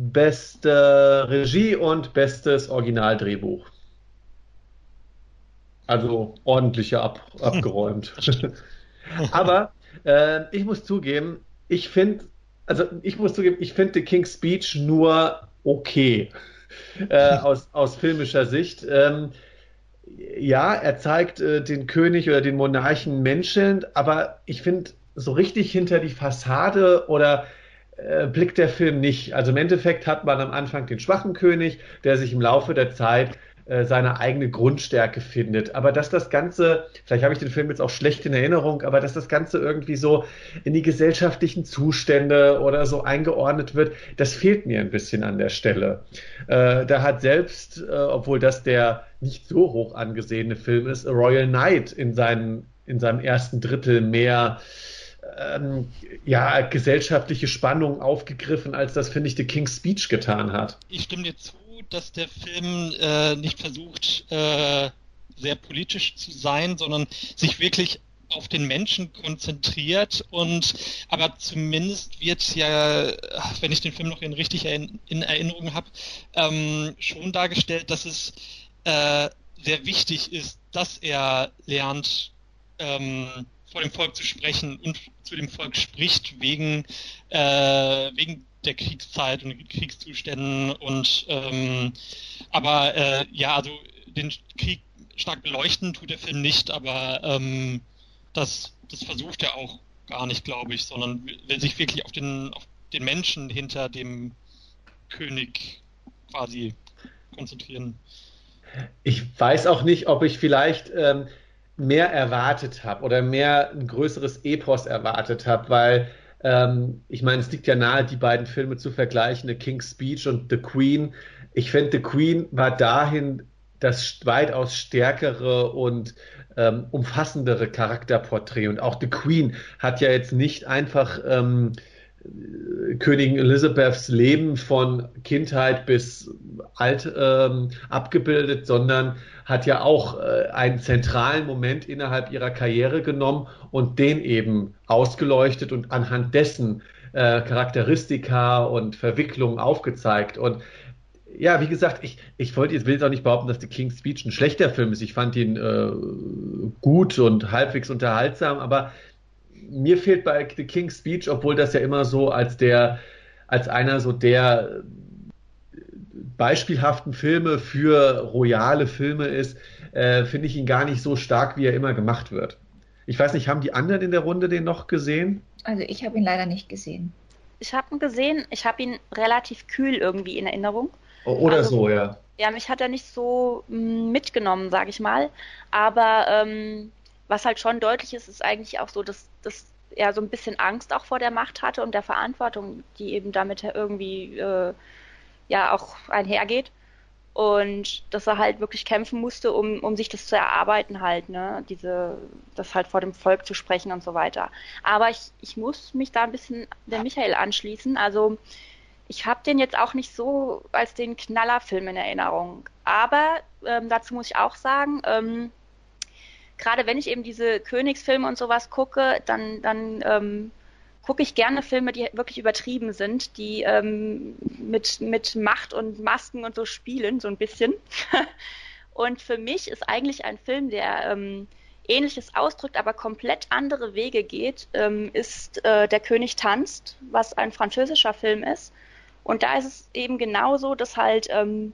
beste Regie und bestes Originaldrehbuch. Also ordentlicher ab, abgeräumt. Aber äh, ich muss zugeben, ich finde, also ich muss zugeben, ich finde The King's Speech nur okay äh, aus, aus filmischer Sicht. Ähm, ja, er zeigt äh, den König oder den Monarchen menschelnd, aber ich finde, so richtig hinter die Fassade oder äh, blickt der Film nicht. Also im Endeffekt hat man am Anfang den schwachen König, der sich im Laufe der Zeit äh, seine eigene Grundstärke findet. Aber dass das Ganze, vielleicht habe ich den Film jetzt auch schlecht in Erinnerung, aber dass das Ganze irgendwie so in die gesellschaftlichen Zustände oder so eingeordnet wird, das fehlt mir ein bisschen an der Stelle. Äh, da hat selbst, äh, obwohl das der nicht so hoch angesehene Film ist, A Royal Knight in, seinen, in seinem ersten Drittel mehr ähm, ja, gesellschaftliche Spannung aufgegriffen, als das, finde ich, The King's Speech getan hat. Ich stimme dir zu, dass der Film äh, nicht versucht, äh, sehr politisch zu sein, sondern sich wirklich auf den Menschen konzentriert und aber zumindest wird ja, wenn ich den Film noch in richtig in, in Erinnerung habe, ähm, schon dargestellt, dass es äh, sehr wichtig ist, dass er lernt, ähm, vor dem Volk zu sprechen und zu dem Volk spricht wegen, äh, wegen der Kriegszeit und Kriegszuständen und ähm, aber äh, ja, also den Krieg stark beleuchten tut der Film nicht, aber ähm, das, das versucht er auch gar nicht, glaube ich, sondern will sich wirklich auf den, auf den Menschen hinter dem König quasi konzentrieren. Ich weiß auch nicht, ob ich vielleicht ähm, mehr erwartet habe oder mehr ein größeres Epos erwartet habe, weil ähm, ich meine, es liegt ja nahe, die beiden Filme zu vergleichen, The King's Speech und The Queen. Ich finde, The Queen war dahin das weitaus stärkere und ähm, umfassendere Charakterporträt. Und auch The Queen hat ja jetzt nicht einfach ähm, Königin Elizabeths Leben von Kindheit bis alt ähm, abgebildet, sondern hat ja auch äh, einen zentralen Moment innerhalb ihrer Karriere genommen und den eben ausgeleuchtet und anhand dessen äh, Charakteristika und Verwicklungen aufgezeigt. Und ja, wie gesagt, ich, ich wollte jetzt will jetzt auch nicht behaupten, dass The King's Speech ein schlechter Film ist. Ich fand ihn äh, gut und halbwegs unterhaltsam, aber mir fehlt bei The King's Speech, obwohl das ja immer so als der, als einer so der beispielhaften Filme für royale Filme ist, äh, finde ich ihn gar nicht so stark, wie er immer gemacht wird. Ich weiß nicht, haben die anderen in der Runde den noch gesehen? Also ich habe ihn leider nicht gesehen. ich hab ihn gesehen, ich habe ihn relativ kühl irgendwie in Erinnerung. Oh, oder also, so, ja. Ja, mich hat er nicht so mm, mitgenommen, sage ich mal. Aber ähm, was halt schon deutlich ist, ist eigentlich auch so, dass, dass er so ein bisschen Angst auch vor der Macht hatte und der Verantwortung, die eben damit irgendwie äh, ja auch einhergeht. Und dass er halt wirklich kämpfen musste, um, um sich das zu erarbeiten, halt, ne, diese, das halt vor dem Volk zu sprechen und so weiter. Aber ich, ich muss mich da ein bisschen der Michael anschließen. Also ich habe den jetzt auch nicht so als den Knallerfilm in Erinnerung. Aber ähm, dazu muss ich auch sagen, ähm, gerade wenn ich eben diese Königsfilme und sowas gucke, dann, dann ähm, gucke ich gerne Filme, die wirklich übertrieben sind, die ähm, mit, mit Macht und Masken und so spielen, so ein bisschen. und für mich ist eigentlich ein Film, der ähm, Ähnliches ausdrückt, aber komplett andere Wege geht, ähm, ist äh, Der König tanzt, was ein französischer Film ist. Und da ist es eben genauso, dass halt ähm,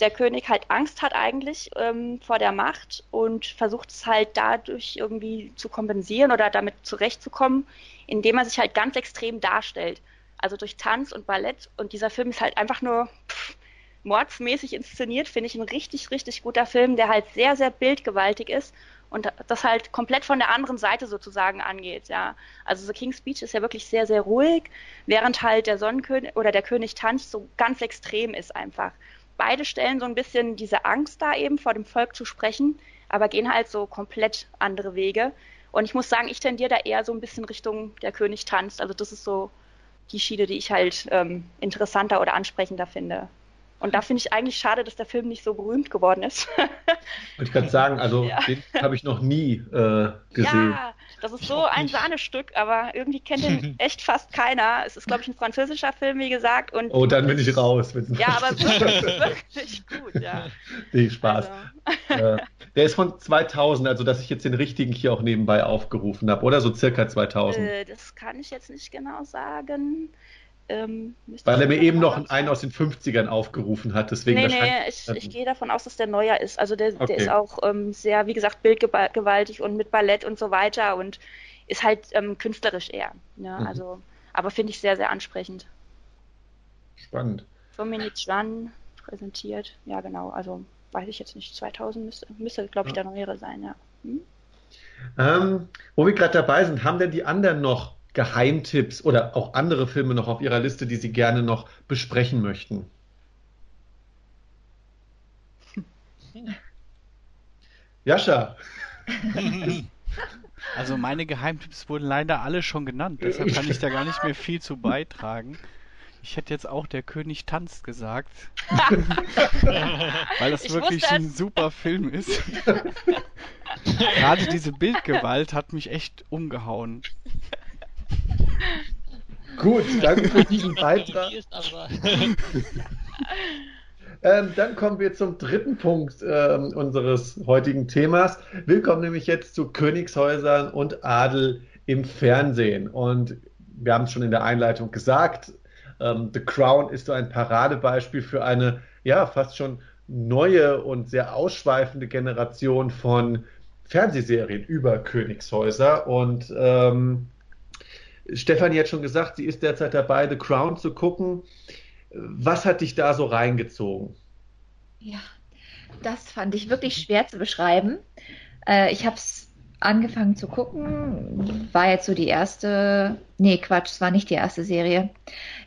der König halt Angst hat eigentlich ähm, vor der Macht und versucht es halt dadurch irgendwie zu kompensieren oder damit zurechtzukommen, indem er sich halt ganz extrem darstellt. Also durch Tanz und Ballett. Und dieser Film ist halt einfach nur pff, mordsmäßig inszeniert, finde ich ein richtig, richtig guter Film, der halt sehr, sehr bildgewaltig ist und das halt komplett von der anderen Seite sozusagen angeht, ja. Also The King's Speech ist ja wirklich sehr, sehr ruhig, während halt der Sonnenkönig oder der König tanzt so ganz extrem ist einfach. Beide stellen so ein bisschen diese Angst da eben vor dem Volk zu sprechen, aber gehen halt so komplett andere Wege. Und ich muss sagen, ich tendiere da eher so ein bisschen Richtung der König tanzt. Also das ist so die Schiene, die ich halt ähm, interessanter oder ansprechender finde. Und da finde ich eigentlich schade, dass der Film nicht so berühmt geworden ist. Wollte ich gerade sagen, also ja. den habe ich noch nie äh, gesehen. Ja, das ist so ein Sahnestück, aber irgendwie kennt den echt fast keiner. Es ist, glaube ich, ein französischer Film, wie gesagt. Und oh, dann bin ich raus. Ja, aber wirklich, wirklich gut, ja. Nee, Spaß. Also. Äh, der ist von 2000, also dass ich jetzt den richtigen hier auch nebenbei aufgerufen habe, oder? So circa 2000. Äh, das kann ich jetzt nicht genau sagen. Ähm, Weil er mir eben noch einen aus den 50ern aufgerufen hat. Deswegen nee, nee, ich, ich gehe davon aus, dass der neuer ist. Also der, okay. der ist auch ähm, sehr, wie gesagt, bildgewaltig und mit Ballett und so weiter und ist halt ähm, künstlerisch eher. Ne? Mhm. Also, aber finde ich sehr, sehr ansprechend. Spannend. Dominic Juan präsentiert. Ja, genau. Also weiß ich jetzt nicht. 2000 müsste, müsste glaube ich, ja. der neuere sein, ja. Hm? Ähm, wo wir gerade dabei sind, haben denn die anderen noch Geheimtipps oder auch andere Filme noch auf Ihrer Liste, die Sie gerne noch besprechen möchten? Jascha. Also meine Geheimtipps wurden leider alle schon genannt, deshalb kann ich da gar nicht mehr viel zu beitragen. Ich hätte jetzt auch der König tanzt gesagt. weil das ich wirklich ein super Film ist. Gerade diese Bildgewalt hat mich echt umgehauen. Gut, danke für diesen Beitrag. Ähm, dann kommen wir zum dritten Punkt ähm, unseres heutigen Themas. Willkommen nämlich jetzt zu Königshäusern und Adel im Fernsehen. Und wir haben es schon in der Einleitung gesagt, ähm, The Crown ist so ein Paradebeispiel für eine, ja, fast schon neue und sehr ausschweifende Generation von Fernsehserien über Königshäuser. Und ähm, Stefanie hat schon gesagt, sie ist derzeit dabei, The Crown zu gucken. Was hat dich da so reingezogen? Ja, das fand ich wirklich schwer zu beschreiben. Äh, ich habe es angefangen zu gucken, war jetzt so die erste, nee, Quatsch, es war nicht die erste Serie.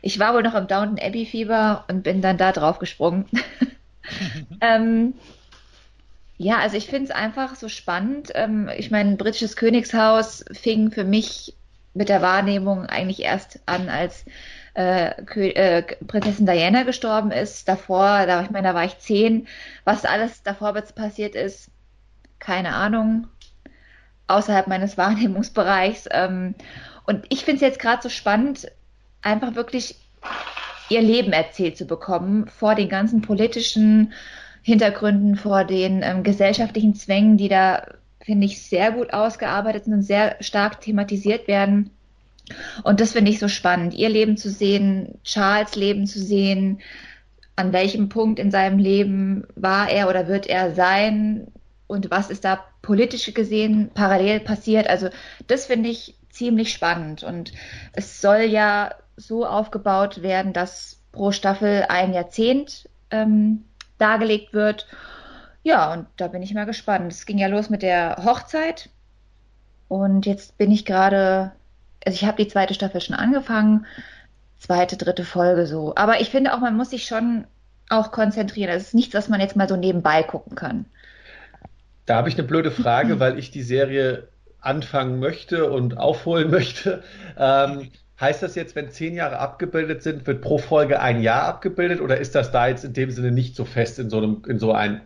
Ich war wohl noch im Downton Abbey Fieber und bin dann da drauf gesprungen. ähm, ja, also ich finde es einfach so spannend. Ähm, ich meine, britisches Königshaus fing für mich mit der Wahrnehmung eigentlich erst an, als äh, äh, Prinzessin Diana gestorben ist. Davor, da, ich meine, da war ich zehn. Was alles davor passiert ist, keine Ahnung. Außerhalb meines Wahrnehmungsbereichs. Ähm, und ich finde es jetzt gerade so spannend, einfach wirklich ihr Leben erzählt zu bekommen vor den ganzen politischen Hintergründen, vor den ähm, gesellschaftlichen Zwängen, die da finde ich, sehr gut ausgearbeitet und sehr stark thematisiert werden. Und das finde ich so spannend, ihr Leben zu sehen, Charles Leben zu sehen, an welchem Punkt in seinem Leben war er oder wird er sein und was ist da politisch gesehen parallel passiert. Also das finde ich ziemlich spannend und es soll ja so aufgebaut werden, dass pro Staffel ein Jahrzehnt ähm, dargelegt wird. Ja, und da bin ich mal gespannt. Es ging ja los mit der Hochzeit und jetzt bin ich gerade, also ich habe die zweite Staffel schon angefangen, zweite, dritte Folge so. Aber ich finde auch, man muss sich schon auch konzentrieren. Das ist nichts, was man jetzt mal so nebenbei gucken kann. Da habe ich eine blöde Frage, weil ich die Serie anfangen möchte und aufholen möchte. Ähm, heißt das jetzt, wenn zehn Jahre abgebildet sind, wird pro Folge ein Jahr abgebildet oder ist das da jetzt in dem Sinne nicht so fest in so, einem, in so ein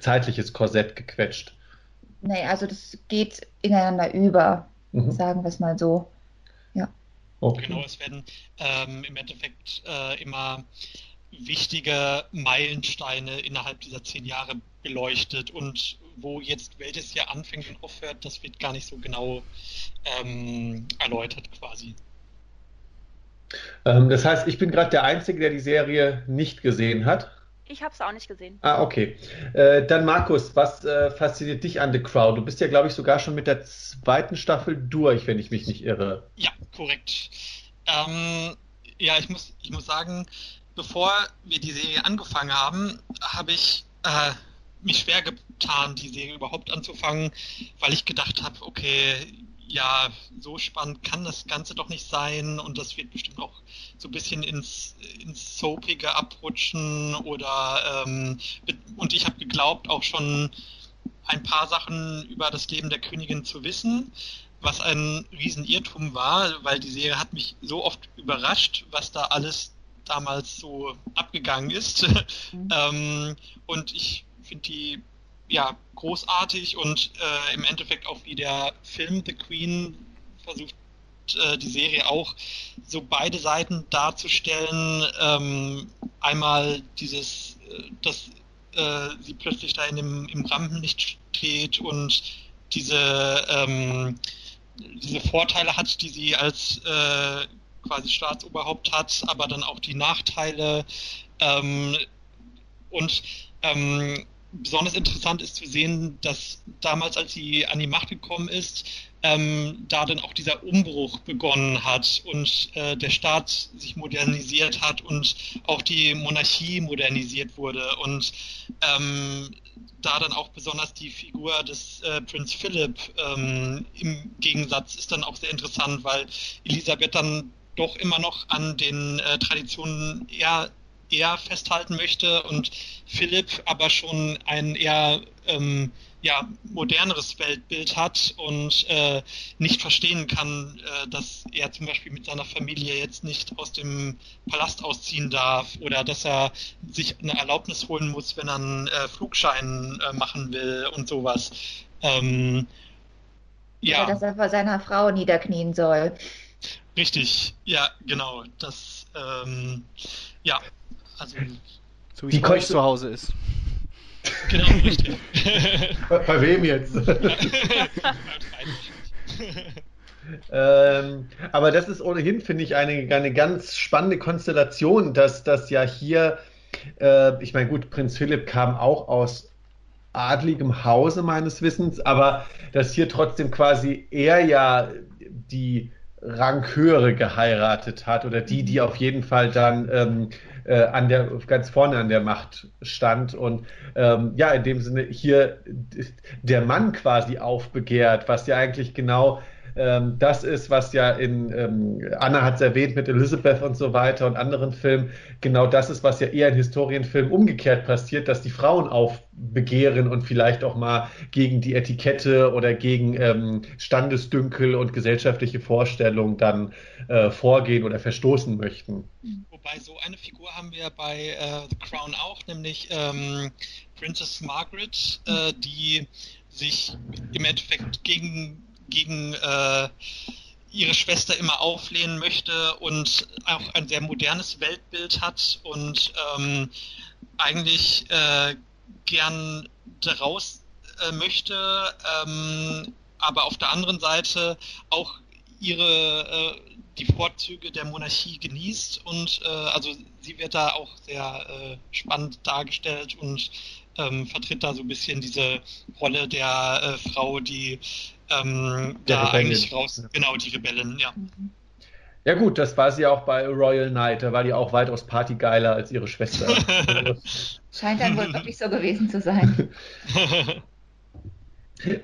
zeitliches Korsett gequetscht? Nee, also das geht ineinander über, mhm. sagen wir es mal so. Ja. Okay. Genau, es werden ähm, im Endeffekt äh, immer wichtige Meilensteine innerhalb dieser zehn Jahre beleuchtet und wo jetzt welches Jahr anfängt und aufhört, das wird gar nicht so genau ähm, erläutert quasi. Ähm, das heißt, ich bin gerade der Einzige, der die Serie nicht gesehen hat. Ich habe es auch nicht gesehen. Ah, okay. Äh, dann Markus, was äh, fasziniert dich an The Crown? Du bist ja, glaube ich, sogar schon mit der zweiten Staffel durch, wenn ich mich nicht irre. Ja, korrekt. Ähm, ja, ich muss, ich muss sagen, bevor wir die Serie angefangen haben, habe ich äh, mich schwer getan, die Serie überhaupt anzufangen, weil ich gedacht habe, okay, ja, so spannend kann das Ganze doch nicht sein und das wird bestimmt auch so ein bisschen ins, ins Soapige abrutschen oder ähm, und ich habe geglaubt, auch schon ein paar Sachen über das Leben der Königin zu wissen, was ein Riesenirrtum war, weil die Serie hat mich so oft überrascht, was da alles damals so abgegangen ist. Mhm. ähm, und ich finde die ja großartig und äh, im Endeffekt auch wie der Film The Queen versucht äh, die Serie auch so beide Seiten darzustellen. Ähm, einmal dieses, äh, dass äh, sie plötzlich da in dem, im Rampenlicht steht und diese, ähm, diese Vorteile hat, die sie als äh, quasi Staatsoberhaupt hat, aber dann auch die Nachteile. Ähm, und ähm, besonders interessant ist zu sehen, dass damals, als sie an die Macht gekommen ist, ähm, da dann auch dieser Umbruch begonnen hat und äh, der Staat sich modernisiert hat und auch die Monarchie modernisiert wurde und ähm, da dann auch besonders die Figur des äh, Prinz Philipp ähm, im Gegensatz ist dann auch sehr interessant, weil Elisabeth dann doch immer noch an den äh, Traditionen eher eher festhalten möchte und Philipp aber schon ein eher ähm, ja, moderneres Weltbild hat und äh, nicht verstehen kann, äh, dass er zum Beispiel mit seiner Familie jetzt nicht aus dem Palast ausziehen darf oder dass er sich eine Erlaubnis holen muss, wenn er einen äh, Flugschein äh, machen will und sowas. Ähm, ja. Oder dass er vor seiner Frau niederknien soll. Richtig, ja, genau. Das, ähm, ja, also, so wie es zu Hause ist. Genau, richtig. bei, bei wem jetzt? ähm, aber das ist ohnehin, finde ich, eine, eine ganz spannende Konstellation, dass das ja hier, äh, ich meine, gut, Prinz Philipp kam auch aus adligem Hause meines Wissens, aber dass hier trotzdem quasi er ja die Ranghöhere geheiratet hat oder die, die auf jeden Fall dann ähm, äh, an der ganz vorne an der Macht stand und ähm, ja in dem Sinne hier der Mann quasi aufbegehrt, was ja eigentlich genau ähm, das ist, was ja in, ähm, Anna hat es erwähnt mit Elizabeth und so weiter und anderen Filmen, genau das ist, was ja eher in Historienfilmen umgekehrt passiert, dass die Frauen aufbegehren und vielleicht auch mal gegen die Etikette oder gegen ähm, Standesdünkel und gesellschaftliche Vorstellungen dann äh, vorgehen oder verstoßen möchten. Wobei so eine Figur haben wir bei äh, The Crown auch, nämlich ähm, Princess Margaret, äh, die sich im Endeffekt gegen gegen äh, ihre Schwester immer auflehnen möchte und auch ein sehr modernes Weltbild hat und ähm, eigentlich äh, gern daraus äh, möchte, ähm, aber auf der anderen Seite auch ihre äh, die Vorzüge der Monarchie genießt und äh, also sie wird da auch sehr äh, spannend dargestellt und ähm, vertritt da so ein bisschen diese Rolle der äh, Frau, die ähm, da eigentlich raus, genau, die Rebellen, ja. Ja gut, das war sie auch bei Royal Night. Da war die auch weitaus partygeiler als ihre Schwester. Scheint dann wohl wirklich so gewesen zu sein.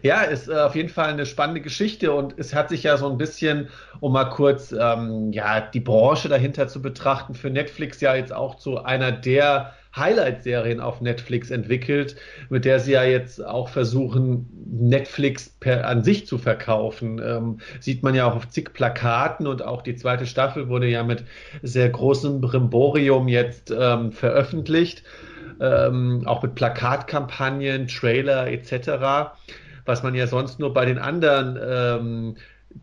Ja, ist äh, auf jeden Fall eine spannende Geschichte und es hat sich ja so ein bisschen, um mal kurz ähm, ja die Branche dahinter zu betrachten, für Netflix ja jetzt auch zu einer der Highlight-Serien auf Netflix entwickelt, mit der sie ja jetzt auch versuchen, Netflix per, an sich zu verkaufen. Ähm, sieht man ja auch auf zig Plakaten und auch die zweite Staffel wurde ja mit sehr großem Brimborium jetzt ähm, veröffentlicht, ähm, auch mit Plakatkampagnen, Trailer etc was man ja sonst nur bei den anderen ähm,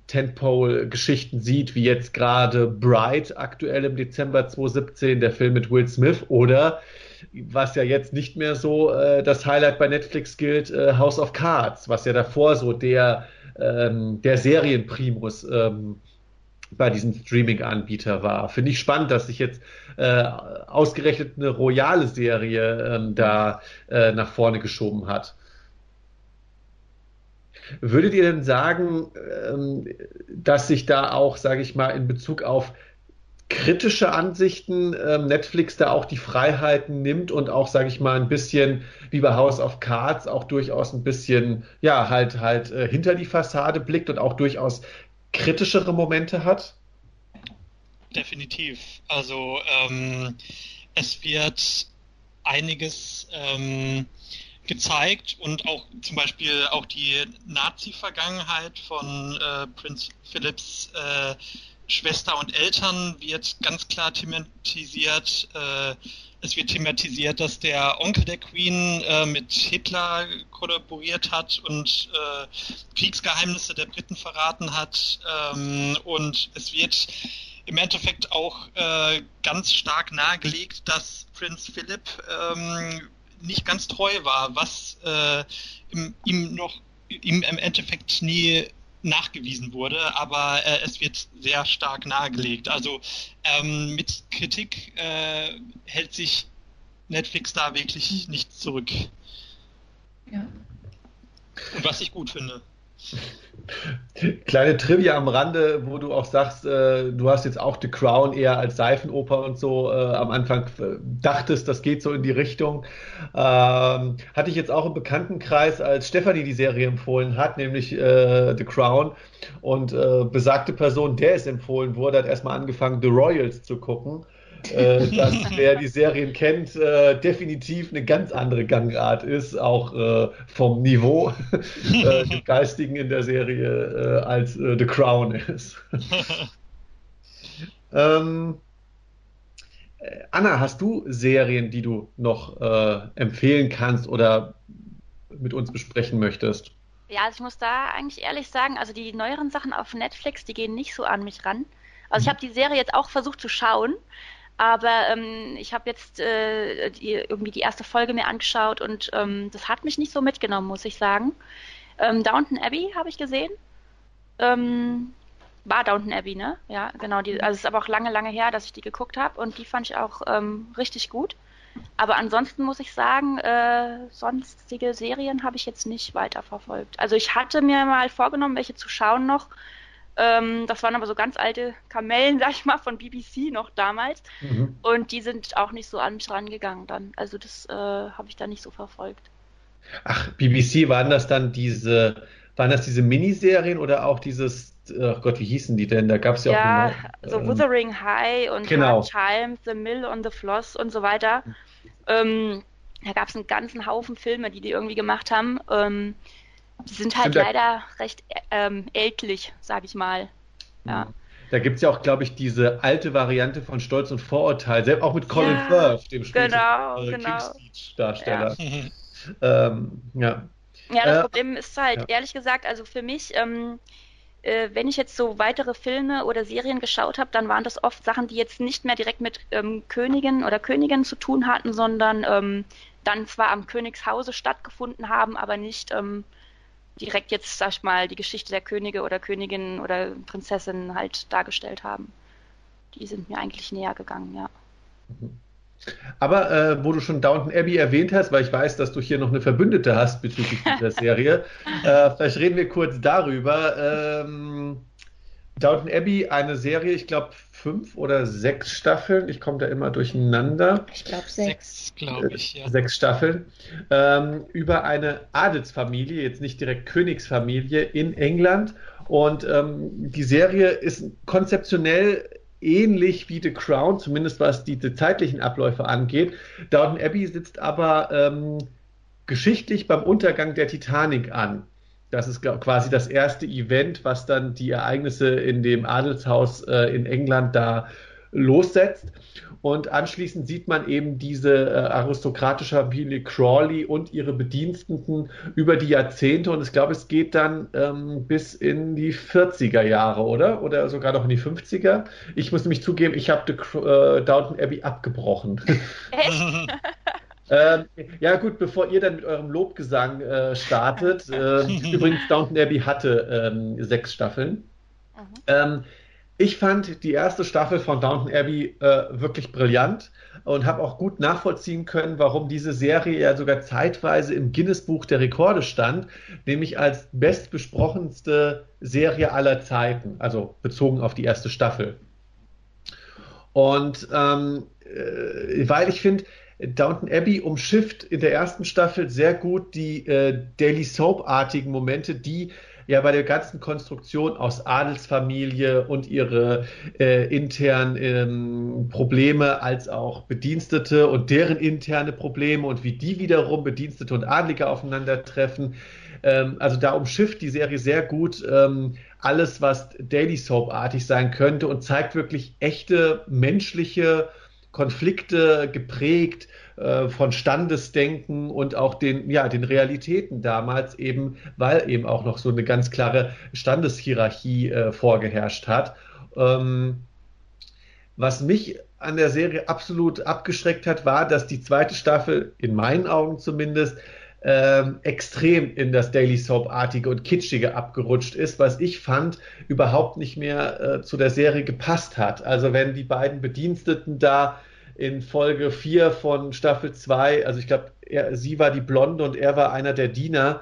Tentpole-Geschichten sieht, wie jetzt gerade Bright aktuell im Dezember 2017, der Film mit Will Smith oder was ja jetzt nicht mehr so äh, das Highlight bei Netflix gilt, äh, House of Cards, was ja davor so der, ähm, der Serienprimus ähm, bei diesem Streaming-Anbieter war. Finde ich spannend, dass sich jetzt äh, ausgerechnet eine royale Serie ähm, da äh, nach vorne geschoben hat. Würdet ihr denn sagen, ähm, dass sich da auch, sage ich mal, in Bezug auf kritische Ansichten ähm, Netflix da auch die Freiheiten nimmt und auch, sage ich mal, ein bisschen wie bei House of Cards auch durchaus ein bisschen, ja, halt halt äh, hinter die Fassade blickt und auch durchaus kritischere Momente hat? Definitiv. Also ähm, es wird einiges ähm, gezeigt und auch zum Beispiel auch die Nazi-Vergangenheit von äh, Prinz Philipps äh, Schwester und Eltern wird ganz klar thematisiert. Äh, es wird thematisiert, dass der Onkel der Queen äh, mit Hitler kollaboriert hat und äh, Kriegsgeheimnisse der Briten verraten hat. Ähm, und es wird im Endeffekt auch äh, ganz stark nahegelegt, dass Prinz Philipp ähm, nicht ganz treu war, was äh, im, ihm noch ihm im Endeffekt nie nachgewiesen wurde, aber äh, es wird sehr stark nahegelegt. Also ähm, mit Kritik äh, hält sich Netflix da wirklich nicht zurück. Ja. Und was ich gut finde. Kleine Trivia am Rande, wo du auch sagst, äh, du hast jetzt auch The Crown eher als Seifenoper und so äh, am Anfang äh, dachtest, das geht so in die Richtung. Ähm, hatte ich jetzt auch im Bekanntenkreis, als Stefanie die Serie empfohlen hat, nämlich äh, The Crown. Und äh, besagte Person, der es empfohlen wurde, hat erstmal angefangen, The Royals zu gucken äh, dass wer die Serien kennt, äh, definitiv eine ganz andere Gangart ist, auch äh, vom Niveau, äh, dem Geistigen in der Serie, äh, als äh, The Crown ist. ähm, Anna, hast du Serien, die du noch empfehlen kannst oder mit uns besprechen möchtest? Ja, also ich muss da eigentlich ehrlich sagen, also die neueren Sachen auf Netflix, die gehen nicht so an mich ran. Also ich mhm. habe die Serie jetzt auch versucht zu schauen, aber ähm, ich habe jetzt äh, die, irgendwie die erste Folge mir angeschaut und ähm, das hat mich nicht so mitgenommen, muss ich sagen. Ähm, Downton Abbey habe ich gesehen. Ähm, war Downton Abbey, ne? Ja, genau. Die, also es ist aber auch lange, lange her, dass ich die geguckt habe und die fand ich auch ähm, richtig gut. Aber ansonsten muss ich sagen, äh, sonstige Serien habe ich jetzt nicht weiterverfolgt. Also ich hatte mir mal vorgenommen, welche zu schauen noch. Ähm, das waren aber so ganz alte Kamellen, sag ich mal, von BBC noch damals. Mhm. Und die sind auch nicht so an mich rangegangen dann. Also das äh, habe ich da nicht so verfolgt. Ach, BBC waren das dann diese, waren das diese Miniserien oder auch dieses, ach Gott, wie hießen die denn? Da gab es ja, ja auch. Ja, so ähm, Wuthering High und genau. Chimes, The Mill on the Floss und so weiter. Ähm, da gab es einen ganzen Haufen Filme, die die irgendwie gemacht haben. Ähm, die sind halt Stimmt, leider recht ähm, ältlich, sag ich mal. Ja. Da gibt es ja auch, glaube ich, diese alte Variante von Stolz und Vorurteil, selbst auch mit Colin ja, Firth, dem genau, äh, genau. Darsteller. Ja. ähm, ja. ja. das äh, Problem ist halt, ja. ehrlich gesagt, also für mich, ähm, äh, wenn ich jetzt so weitere Filme oder Serien geschaut habe, dann waren das oft Sachen, die jetzt nicht mehr direkt mit ähm, Königen oder Königinnen zu tun hatten, sondern ähm, dann zwar am Königshause stattgefunden haben, aber nicht ähm, direkt jetzt, sag ich mal, die Geschichte der Könige oder Königinnen oder Prinzessinnen halt dargestellt haben. Die sind mir eigentlich näher gegangen, ja. Aber äh, wo du schon Downton Abbey erwähnt hast, weil ich weiß, dass du hier noch eine Verbündete hast bezüglich dieser Serie, äh, vielleicht reden wir kurz darüber. Ähm, Downton Abbey, eine Serie, ich glaube fünf oder sechs Staffeln. Ich komme da immer durcheinander. Ich glaube sechs. Sechs, glaube ich, ja. Sechs Staffeln. Ähm, über eine Adelsfamilie, jetzt nicht direkt Königsfamilie in England. Und ähm, die Serie ist konzeptionell ähnlich wie The Crown, zumindest was die, die zeitlichen Abläufe angeht. Downton Abbey sitzt aber ähm, geschichtlich beim Untergang der Titanic an. Das ist quasi das erste Event, was dann die Ereignisse in dem Adelshaus äh, in England da lossetzt. Und anschließend sieht man eben diese äh, aristokratische Familie Crawley und ihre Bediensteten über die Jahrzehnte. Und ich glaube, es geht dann ähm, bis in die 40er Jahre, oder? Oder sogar noch in die 50er. Ich muss nämlich zugeben, ich habe äh, Downton Abbey abgebrochen. Echt? Ähm, ja gut, bevor ihr dann mit eurem Lobgesang äh, startet, äh, übrigens Downton Abbey hatte ähm, sechs Staffeln. Mhm. Ähm, ich fand die erste Staffel von Downton Abbey äh, wirklich brillant und habe auch gut nachvollziehen können, warum diese Serie ja sogar zeitweise im Guinness-Buch der Rekorde stand, nämlich als bestbesprochenste Serie aller Zeiten, also bezogen auf die erste Staffel. Und ähm, äh, weil ich finde, Downton Abbey umschifft in der ersten Staffel sehr gut die äh, Daily Soap-artigen Momente, die ja bei der ganzen Konstruktion aus Adelsfamilie und ihre äh, internen ähm, Probleme als auch Bedienstete und deren interne Probleme und wie die wiederum Bedienstete und Adlige aufeinandertreffen. Ähm, also da umschifft die Serie sehr gut ähm, alles, was Daily Soap-artig sein könnte und zeigt wirklich echte menschliche Konflikte geprägt äh, von Standesdenken und auch den, ja, den Realitäten damals eben, weil eben auch noch so eine ganz klare Standeshierarchie äh, vorgeherrscht hat. Ähm, was mich an der Serie absolut abgeschreckt hat, war, dass die zweite Staffel, in meinen Augen zumindest, ähm, extrem in das Daily Soap-artige und kitschige abgerutscht ist, was ich fand überhaupt nicht mehr äh, zu der Serie gepasst hat. Also wenn die beiden Bediensteten da in Folge 4 von Staffel 2, also ich glaube, sie war die Blonde und er war einer der Diener,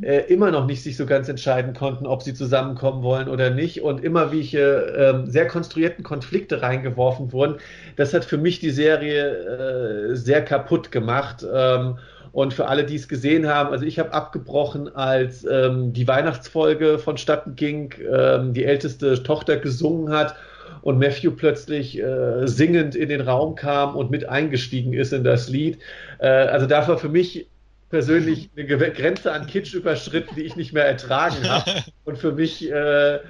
äh, immer noch nicht sich so ganz entscheiden konnten, ob sie zusammenkommen wollen oder nicht und immer welche äh, sehr konstruierten Konflikte reingeworfen wurden. Das hat für mich die Serie äh, sehr kaputt gemacht. Ähm, und für alle, die es gesehen haben, also ich habe abgebrochen, als ähm, die Weihnachtsfolge vonstatten ging, ähm, die älteste Tochter gesungen hat und Matthew plötzlich äh, singend in den Raum kam und mit eingestiegen ist in das Lied. Äh, also da war für mich persönlich eine Grenze an Kitsch überschritten, die ich nicht mehr ertragen habe und für mich äh,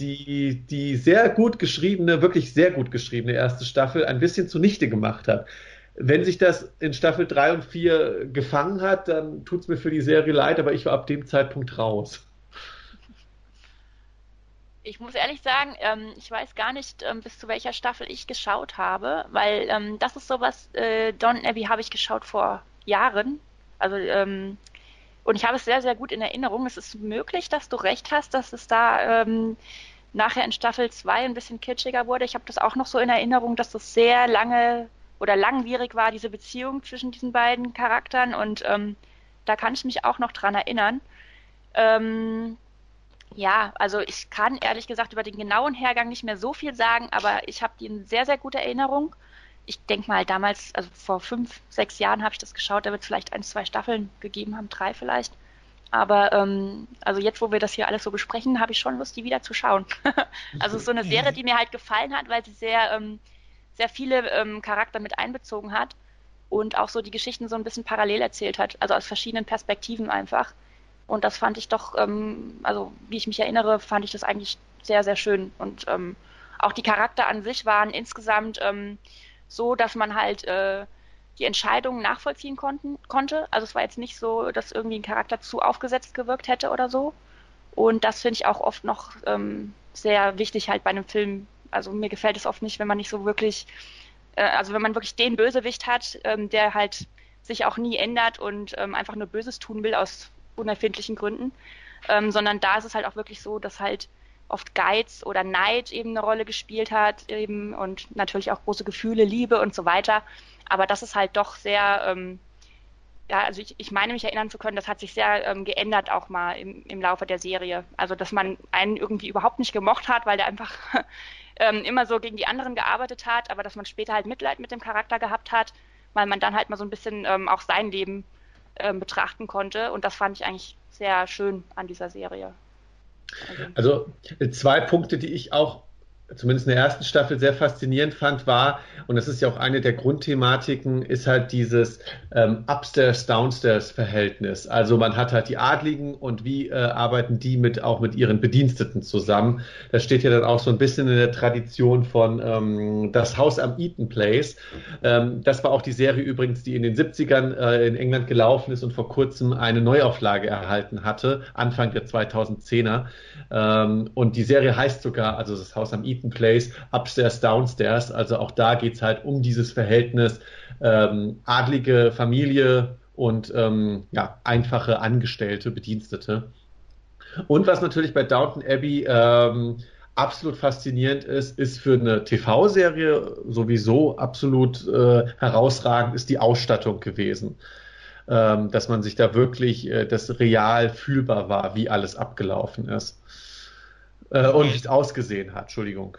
die, die sehr gut geschriebene, wirklich sehr gut geschriebene erste Staffel ein bisschen zunichte gemacht hat wenn sich das in Staffel 3 und 4 gefangen hat, dann tut es mir für die Serie leid, aber ich war ab dem Zeitpunkt raus. Ich muss ehrlich sagen, ähm, ich weiß gar nicht, ähm, bis zu welcher Staffel ich geschaut habe, weil ähm, das ist sowas, äh, Don Abbey habe ich geschaut vor Jahren. Also, ähm, und ich habe es sehr, sehr gut in Erinnerung. Es ist möglich, dass du recht hast, dass es da ähm, nachher in Staffel 2 ein bisschen kitschiger wurde. Ich habe das auch noch so in Erinnerung, dass das sehr lange oder langwierig war, diese Beziehung zwischen diesen beiden Charakteren. Und ähm, da kann ich mich auch noch dran erinnern. Ähm, ja, also ich kann ehrlich gesagt über den genauen Hergang nicht mehr so viel sagen, aber ich habe die in sehr, sehr gute Erinnerung. Ich denke mal, damals, also vor fünf, sechs Jahren habe ich das geschaut, da wird es vielleicht ein, zwei Staffeln gegeben haben, drei vielleicht. Aber ähm, also jetzt, wo wir das hier alles so besprechen, habe ich schon Lust, die wieder zu schauen. also so eine Serie, die mir halt gefallen hat, weil sie sehr ähm, sehr viele ähm, Charakter mit einbezogen hat und auch so die Geschichten so ein bisschen parallel erzählt hat, also aus verschiedenen Perspektiven einfach. Und das fand ich doch, ähm, also wie ich mich erinnere, fand ich das eigentlich sehr, sehr schön. Und ähm, auch die Charakter an sich waren insgesamt ähm, so, dass man halt äh, die Entscheidungen nachvollziehen konnten, konnte. Also es war jetzt nicht so, dass irgendwie ein Charakter zu aufgesetzt gewirkt hätte oder so. Und das finde ich auch oft noch ähm, sehr wichtig halt bei einem Film, also mir gefällt es oft nicht, wenn man nicht so wirklich, äh, also wenn man wirklich den Bösewicht hat, ähm, der halt sich auch nie ändert und ähm, einfach nur Böses tun will aus unerfindlichen Gründen, ähm, sondern da ist es halt auch wirklich so, dass halt oft Geiz oder Neid eben eine Rolle gespielt hat eben und natürlich auch große Gefühle, Liebe und so weiter. Aber das ist halt doch sehr, ähm, ja, also ich, ich meine mich erinnern zu können, das hat sich sehr ähm, geändert auch mal im, im Laufe der Serie. Also dass man einen irgendwie überhaupt nicht gemocht hat, weil der einfach ähm, immer so gegen die anderen gearbeitet hat, aber dass man später halt Mitleid mit dem Charakter gehabt hat, weil man dann halt mal so ein bisschen ähm, auch sein Leben ähm, betrachten konnte. Und das fand ich eigentlich sehr schön an dieser Serie. Also, also zwei Punkte, die ich auch zumindest in der ersten Staffel sehr faszinierend fand, war, und das ist ja auch eine der Grundthematiken, ist halt dieses ähm, Upstairs-Downstairs-Verhältnis. Also man hat halt die Adligen und wie äh, arbeiten die mit auch mit ihren Bediensteten zusammen. Das steht ja dann auch so ein bisschen in der Tradition von ähm, Das Haus am Eaton Place. Ähm, das war auch die Serie übrigens, die in den 70ern äh, in England gelaufen ist und vor kurzem eine Neuauflage erhalten hatte, Anfang der 2010er. Ähm, und die Serie heißt sogar, also das Haus am Eaton Place, Upstairs, Downstairs. Also auch da geht es halt um dieses Verhältnis ähm, adlige Familie und ähm, ja, einfache Angestellte, Bedienstete. Und was natürlich bei Downton Abbey ähm, absolut faszinierend ist, ist für eine TV-Serie sowieso absolut äh, herausragend, ist die Ausstattung gewesen. Ähm, dass man sich da wirklich äh, das real fühlbar war, wie alles abgelaufen ist. Äh, und wie es ausgesehen hat, Entschuldigung.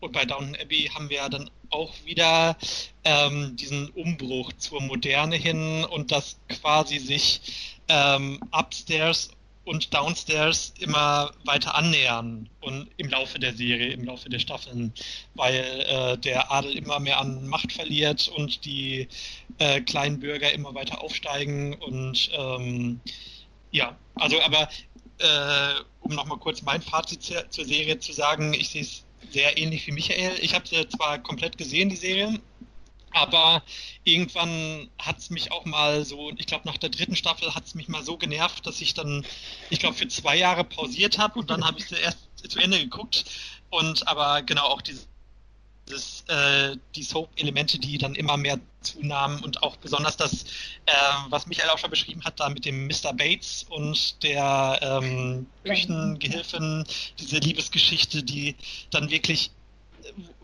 Und bei Downton Abbey haben wir ja dann auch wieder ähm, diesen Umbruch zur Moderne hin und das quasi sich ähm, upstairs und downstairs immer weiter annähern und im Laufe der Serie, im Laufe der Staffeln, weil äh, der Adel immer mehr an Macht verliert und die äh, kleinen Bürger immer weiter aufsteigen und ähm, ja, also aber äh, um nochmal kurz mein Fazit zur, zur Serie zu sagen, ich sehe es sehr ähnlich wie Michael. Ich habe sie zwar komplett gesehen, die Serie, aber irgendwann hat es mich auch mal so, ich glaube nach der dritten Staffel hat es mich mal so genervt, dass ich dann, ich glaube für zwei Jahre pausiert habe und dann habe ich sie erst zu Ende geguckt. Und aber genau auch diese das, äh, die Soap-Elemente, die dann immer mehr zunahmen und auch besonders das, äh, was Michael auch schon beschrieben hat, da mit dem Mr. Bates und der ähm, Küchengehilfin, diese Liebesgeschichte, die dann wirklich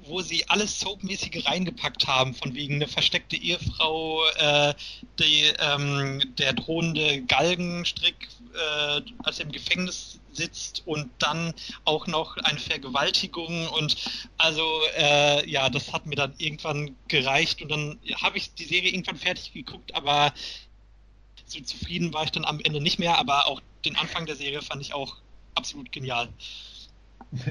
wo sie alles Soapmäßige reingepackt haben, von wegen eine versteckte Ehefrau, äh, die, ähm, der drohende Galgenstrick, äh, als er im Gefängnis sitzt und dann auch noch eine Vergewaltigung und also äh, ja, das hat mir dann irgendwann gereicht und dann habe ich die Serie irgendwann fertig geguckt, aber so zufrieden war ich dann am Ende nicht mehr, aber auch den Anfang der Serie fand ich auch absolut genial.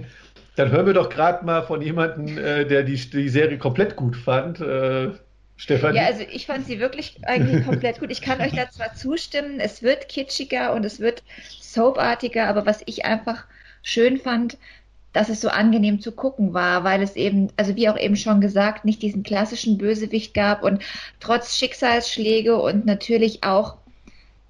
Dann hören wir doch gerade mal von jemandem, äh, der die, die Serie komplett gut fand. Äh, Stefan? Ja, also ich fand sie wirklich eigentlich komplett gut. Ich kann euch da zwar zustimmen, es wird kitschiger und es wird soapartiger, aber was ich einfach schön fand, dass es so angenehm zu gucken war, weil es eben, also wie auch eben schon gesagt, nicht diesen klassischen Bösewicht gab und trotz Schicksalsschläge und natürlich auch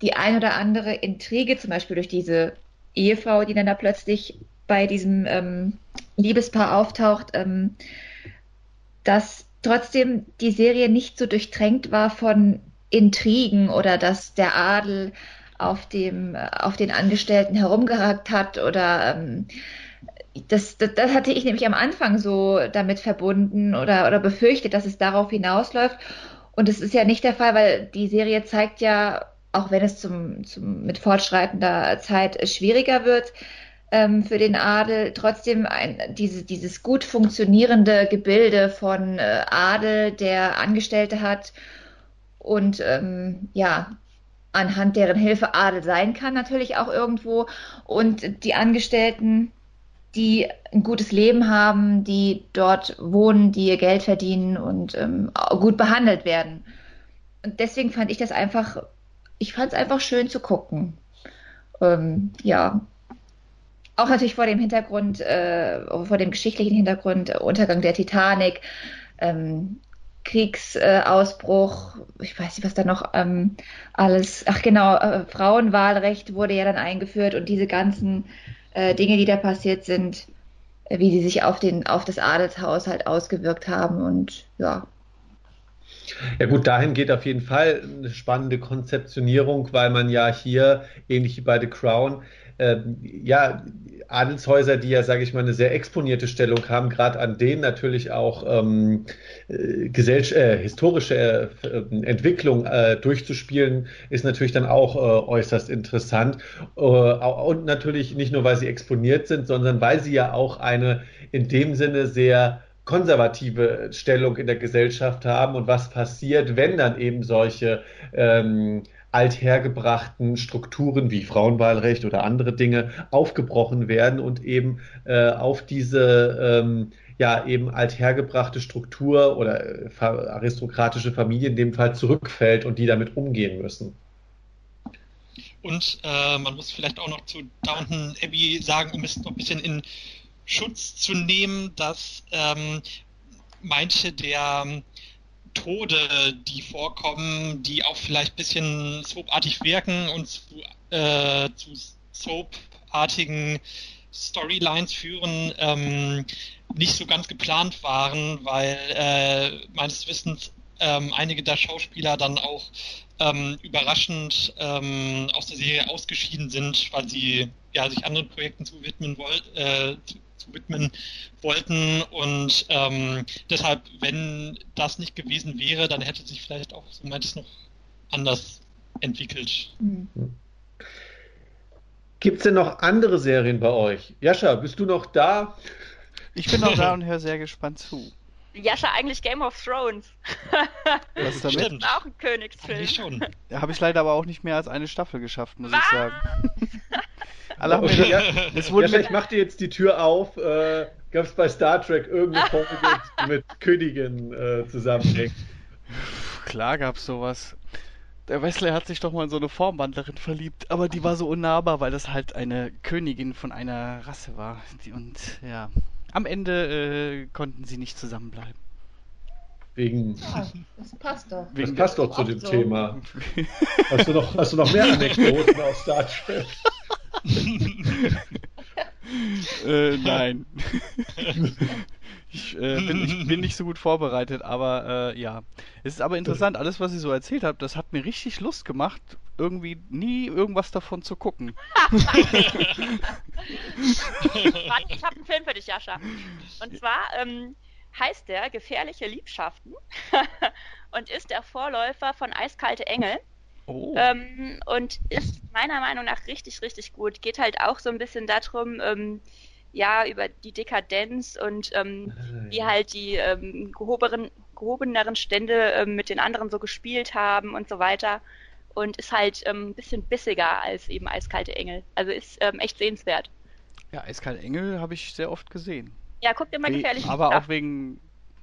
die ein oder andere Intrige, zum Beispiel durch diese Ehefrau, die dann da plötzlich bei diesem ähm, Liebespaar auftaucht, ähm, dass trotzdem die Serie nicht so durchtränkt war von Intrigen oder dass der Adel auf dem auf den Angestellten herumgehackt hat oder ähm, das, das, das hatte ich nämlich am Anfang so damit verbunden oder, oder befürchtet, dass es darauf hinausläuft. Und es ist ja nicht der Fall, weil die Serie zeigt ja, auch wenn es zum, zum mit fortschreitender Zeit schwieriger wird, ähm, für den Adel trotzdem ein, diese, dieses gut funktionierende Gebilde von äh, Adel, der Angestellte hat und ähm, ja, anhand deren Hilfe Adel sein kann, natürlich auch irgendwo. Und die Angestellten, die ein gutes Leben haben, die dort wohnen, die ihr Geld verdienen und ähm, gut behandelt werden. Und deswegen fand ich das einfach, ich fand es einfach schön zu gucken. Ähm, ja, auch natürlich vor dem Hintergrund, äh, vor dem geschichtlichen Hintergrund, Untergang der Titanic, ähm, Kriegsausbruch, äh, ich weiß nicht, was da noch ähm, alles, ach genau, äh, Frauenwahlrecht wurde ja dann eingeführt und diese ganzen äh, Dinge, die da passiert sind, äh, wie sie sich auf, den, auf das Adelshaus halt ausgewirkt haben und ja. Ja gut, dahin geht auf jeden Fall eine spannende Konzeptionierung, weil man ja hier, ähnlich wie bei The Crown, äh, ja, Adelshäuser, die ja, sage ich mal, eine sehr exponierte Stellung haben, gerade an denen natürlich auch ähm, äh, äh, historische äh, Entwicklung äh, durchzuspielen, ist natürlich dann auch äh, äußerst interessant. Äh, und natürlich nicht nur, weil sie exponiert sind, sondern weil sie ja auch eine in dem Sinne sehr konservative Stellung in der Gesellschaft haben und was passiert, wenn dann eben solche ähm, althergebrachten Strukturen wie Frauenwahlrecht oder andere Dinge aufgebrochen werden und eben äh, auf diese ähm, ja eben althergebrachte Struktur oder äh, aristokratische Familie in dem Fall zurückfällt und die damit umgehen müssen. Und äh, man muss vielleicht auch noch zu Downton Abbey sagen, um es noch ein bisschen in Schutz zu nehmen, dass ähm, manche der Tode, die vorkommen, die auch vielleicht ein bisschen soapartig wirken und zu, äh, zu soapartigen Storylines führen, ähm, nicht so ganz geplant waren, weil äh, meines Wissens ähm, einige der Schauspieler dann auch ähm, überraschend ähm, aus der Serie ausgeschieden sind, weil sie ja, sich anderen Projekten zu widmen wollten, äh, widmen wollten. Und ähm, deshalb, wenn das nicht gewesen wäre, dann hätte sich vielleicht auch, so meint es, noch anders entwickelt. Mhm. Gibt es denn noch andere Serien bei euch? Jascha, bist du noch da? Ich bin noch da und höre sehr gespannt zu. Jascha, eigentlich Game of Thrones. Was ist damit? Stimmt. Auch ein Königsfilm. schon. Da habe ich leider aber auch nicht mehr als eine Staffel geschafft, muss Was? ich sagen. Alle haben okay, ja, es wurde ja, ich mach dir jetzt die Tür auf. Äh, Gab es bei Star Trek irgendeine Folge mit Königin äh, zusammenhängt? Klar gab es sowas. Der Wesley hat sich doch mal in so eine Formwandlerin verliebt, aber die war so unnahbar, weil das halt eine Königin von einer Rasse war. Und ja, am Ende äh, konnten sie nicht zusammenbleiben. Wegen. Ja, das passt doch. Wegen das passt doch zu dem so. Thema. Hast du, noch, hast du noch mehr Anekdoten aus Star Trek? Äh, nein. Ich, äh, bin, ich, bin, nicht so gut vorbereitet, aber äh, ja. Es ist aber interessant, alles, was ihr so erzählt habt, das hat mir richtig Lust gemacht, irgendwie nie irgendwas davon zu gucken. ich habe einen Film für dich, Jascha. Und zwar ähm, heißt der Gefährliche Liebschaften und ist der Vorläufer von Eiskalte Engel. Oh. Ähm, und ist meiner Meinung nach richtig, richtig gut. Geht halt auch so ein bisschen darum, ähm, ja, über die Dekadenz und ähm, ah, wie halt die ähm, gehobenen, gehobeneren Stände ähm, mit den anderen so gespielt haben und so weiter. Und ist halt ähm, ein bisschen bissiger als eben Eiskalte Engel. Also ist ähm, echt sehenswert. Ja, Eiskalte Engel habe ich sehr oft gesehen. Ja, guck dir mal gefährlich Aber auch wegen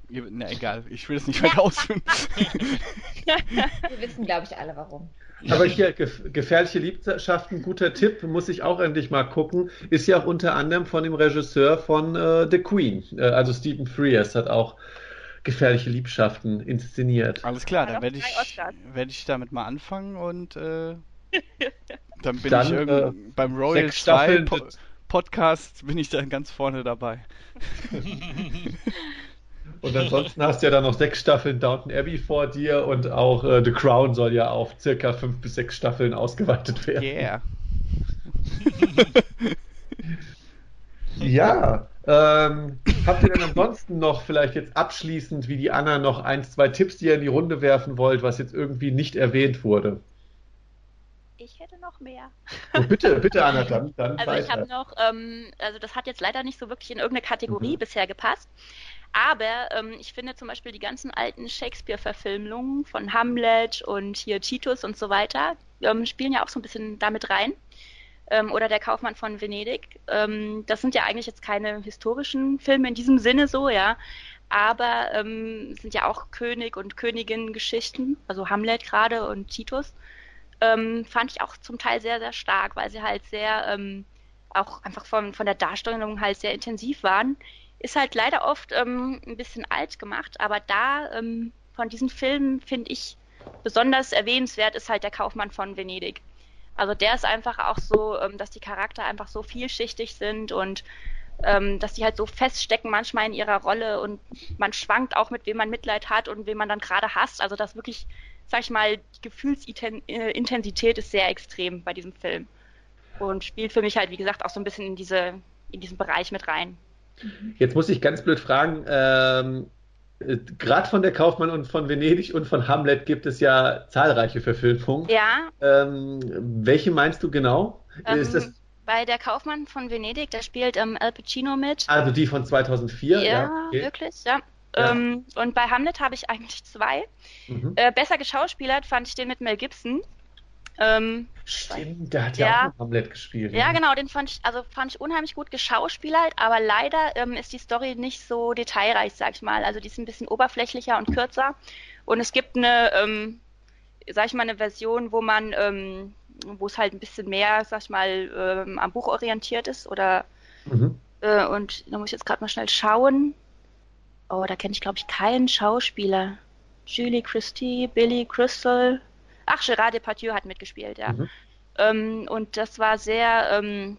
na egal, ich will es nicht weiter ausführen. Wir wissen, glaube ich, alle warum. Aber hier, gefährliche Liebschaften, guter Tipp, muss ich auch endlich mal gucken, ist ja auch unter anderem von dem Regisseur von äh, The Queen, äh, also Stephen Frears hat auch gefährliche Liebschaften inszeniert. Alles klar, dann werde ich, werd ich damit mal anfangen und äh, dann bin dann, ich äh, beim Royal 2 po Podcast bin ich dann ganz vorne dabei. Und ansonsten hast du ja dann noch sechs Staffeln Downton Abbey vor dir und auch äh, The Crown soll ja auf circa fünf bis sechs Staffeln ausgeweitet werden. Yeah. ja. Ähm, habt ihr denn ansonsten noch vielleicht jetzt abschließend wie die Anna noch ein, zwei Tipps, die ihr in die Runde werfen wollt, was jetzt irgendwie nicht erwähnt wurde? Ich hätte noch mehr. Oh, bitte, bitte, Anna, dann, dann Also weiter. ich habe noch, ähm, also das hat jetzt leider nicht so wirklich in irgendeine Kategorie mhm. bisher gepasst. Aber ähm, ich finde zum Beispiel die ganzen alten Shakespeare-Verfilmungen von Hamlet und hier Titus und so weiter ähm, spielen ja auch so ein bisschen damit rein. Ähm, oder der Kaufmann von Venedig. Ähm, das sind ja eigentlich jetzt keine historischen Filme in diesem Sinne so, ja. Aber ähm, sind ja auch König und Königin-Geschichten, also Hamlet gerade und Titus. Ähm, fand ich auch zum Teil sehr, sehr stark, weil sie halt sehr auch einfach von, von der Darstellung halt sehr intensiv waren ist halt leider oft ähm, ein bisschen alt gemacht, aber da ähm, von diesen Filmen finde ich besonders erwähnenswert ist halt der Kaufmann von Venedig. Also der ist einfach auch so, ähm, dass die Charakter einfach so vielschichtig sind und ähm, dass die halt so feststecken manchmal in ihrer Rolle und man schwankt auch mit wem man Mitleid hat und wem man dann gerade hasst. Also das wirklich, sag ich mal, die Gefühlsintensität ist sehr extrem bei diesem Film und spielt für mich halt, wie gesagt, auch so ein bisschen in diese in diesen Bereich mit rein. Jetzt muss ich ganz blöd fragen, ähm, äh, gerade von der Kaufmann und von Venedig und von Hamlet gibt es ja zahlreiche Verfilmungen. Ja. Ähm, welche meinst du genau? Ähm, ist das bei der Kaufmann von Venedig, da spielt ähm, Al Pacino mit. Also die von 2004? Ja, ja okay. wirklich, ja. ja. Ähm, und bei Hamlet habe ich eigentlich zwei. Mhm. Äh, besser geschauspielert fand ich den mit Mel Gibson. Ähm, Stimmt, der hat ja, ja, auch Hamlet gespielt. Ja, ne? genau, den fand ich, also fand ich unheimlich gut geschauspielert, aber leider ähm, ist die Story nicht so detailreich, sag ich mal. Also die ist ein bisschen oberflächlicher und kürzer. Und es gibt eine, ähm, sag ich mal, eine Version, wo man, ähm, wo es halt ein bisschen mehr, sag ich mal, ähm, am Buch orientiert ist oder mhm. äh, und da muss ich jetzt gerade mal schnell schauen. Oh, da kenne ich, glaube ich, keinen Schauspieler. Julie Christie, Billy Crystal, Ach, Gérard Depardieu hat mitgespielt, ja. Mhm. Ähm, und das war sehr, ähm,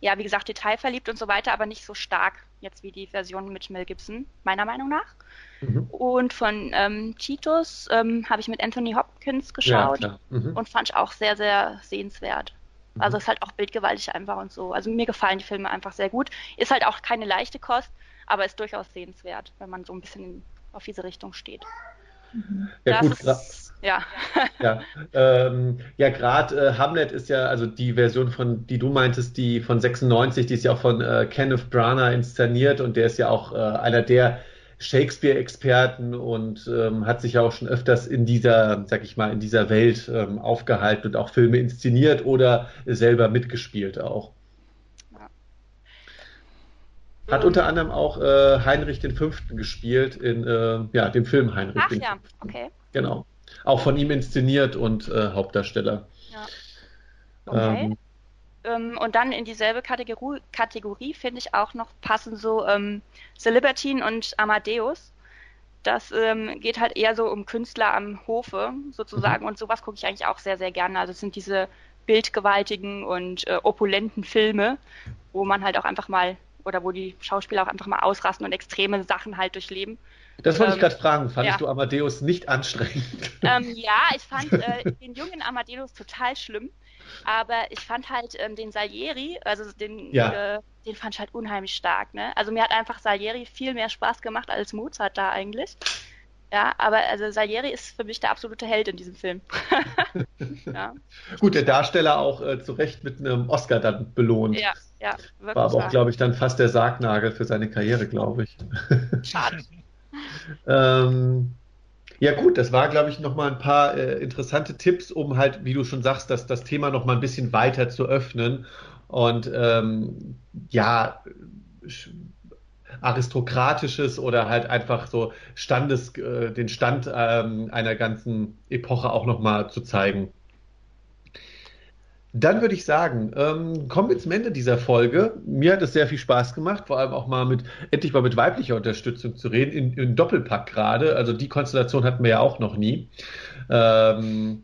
ja, wie gesagt, detailverliebt und so weiter, aber nicht so stark jetzt wie die Version mit Mel Gibson, meiner Meinung nach. Mhm. Und von ähm, Titus ähm, habe ich mit Anthony Hopkins geschaut ja, mhm. und fand ich auch sehr, sehr sehenswert. Mhm. Also ist halt auch bildgewaltig einfach und so. Also mir gefallen die Filme einfach sehr gut. Ist halt auch keine leichte Kost, aber ist durchaus sehenswert, wenn man so ein bisschen auf diese Richtung steht. Ja, das gut. Ist, ja. ja, ähm, ja gerade äh, Hamlet ist ja, also die Version von, die du meintest, die von 96, die ist ja auch von äh, Kenneth Branagh inszeniert und der ist ja auch äh, einer der Shakespeare-Experten und ähm, hat sich ja auch schon öfters in dieser, sag ich mal, in dieser Welt ähm, aufgehalten und auch Filme inszeniert oder selber mitgespielt auch. Hat unter anderem auch äh, Heinrich V. gespielt in äh, ja, dem Film Heinrich Ach, ja, okay. Genau. Auch von ihm inszeniert und äh, Hauptdarsteller. Ja. Okay. Ähm, ähm, und dann in dieselbe Kategorie, Kategorie finde ich auch noch passen so ähm, The Libertine und Amadeus. Das ähm, geht halt eher so um Künstler am Hofe sozusagen mhm. und sowas gucke ich eigentlich auch sehr, sehr gerne. Also es sind diese bildgewaltigen und äh, opulenten Filme, wo man halt auch einfach mal oder wo die Schauspieler auch einfach mal ausrasten und extreme Sachen halt durchleben. Das wollte ähm, ich gerade fragen. Fandest ja. du Amadeus nicht anstrengend? Ähm, ja, ich fand äh, den jungen Amadeus total schlimm. Aber ich fand halt ähm, den Salieri, also den, ja. äh, den fand ich halt unheimlich stark. Ne? Also mir hat einfach Salieri viel mehr Spaß gemacht als Mozart da eigentlich. Ja, aber also Salieri ist für mich der absolute Held in diesem Film. ja. Gut, der Darsteller auch äh, zu Recht mit einem Oscar dann belohnt. Ja, ja, wirklich. War aber auch, glaube ich, dann fast der Sargnagel für seine Karriere, glaube ich. Schade. ähm, ja gut, das war, glaube ich, nochmal ein paar äh, interessante Tipps, um halt, wie du schon sagst, das, das Thema nochmal ein bisschen weiter zu öffnen. Und ähm, ja, aristokratisches oder halt einfach so Standes, äh, den Stand ähm, einer ganzen Epoche auch nochmal zu zeigen. Dann würde ich sagen, ähm, kommen wir zum Ende dieser Folge. Mir hat es sehr viel Spaß gemacht, vor allem auch mal mit, endlich mal mit weiblicher Unterstützung zu reden, in, in Doppelpack gerade. Also die Konstellation hatten wir ja auch noch nie. Ähm,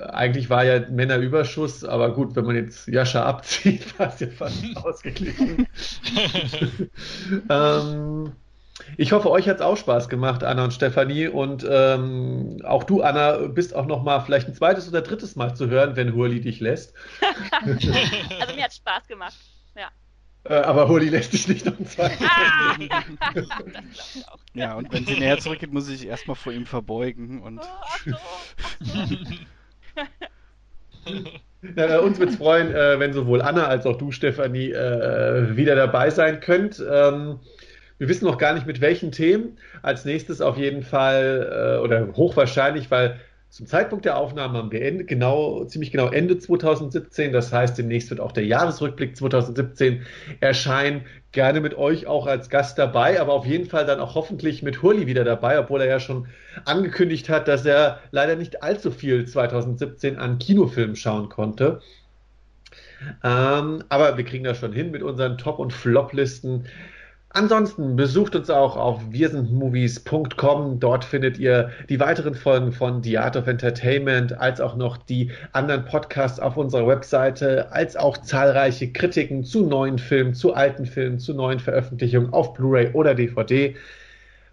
eigentlich war ja Männerüberschuss, aber gut, wenn man jetzt Jascha abzieht, war es ja fast ausgeglichen. ähm, ich hoffe, euch hat es auch Spaß gemacht, Anna und Stefanie. Und ähm, auch du, Anna, bist auch noch mal vielleicht ein zweites oder drittes Mal zu hören, wenn Hurli dich lässt. also mir hat es Spaß gemacht, ja. Äh, aber Hurli lässt dich nicht noch ein zweites ah! Ja, und wenn sie näher zurückgeht, muss ich erstmal vor ihm verbeugen. Und oh, ach so, ach so. Ja, uns wird es freuen, äh, wenn sowohl Anna als auch du, Stefanie, äh, wieder dabei sein könnt. Ähm, wir wissen noch gar nicht mit welchen Themen. Als nächstes auf jeden Fall äh, oder hochwahrscheinlich, weil zum Zeitpunkt der Aufnahme haben wir Ende, genau, ziemlich genau Ende 2017. Das heißt, demnächst wird auch der Jahresrückblick 2017 erscheinen. Gerne mit euch auch als Gast dabei, aber auf jeden Fall dann auch hoffentlich mit Hurli wieder dabei, obwohl er ja schon angekündigt hat, dass er leider nicht allzu viel 2017 an Kinofilmen schauen konnte. Ähm, aber wir kriegen das schon hin mit unseren Top- und Flop-Listen. Ansonsten besucht uns auch auf wirsindmovies.com. Dort findet ihr die weiteren Folgen von The Art of Entertainment, als auch noch die anderen Podcasts auf unserer Webseite, als auch zahlreiche Kritiken zu neuen Filmen, zu alten Filmen, zu neuen Veröffentlichungen auf Blu-ray oder DVD.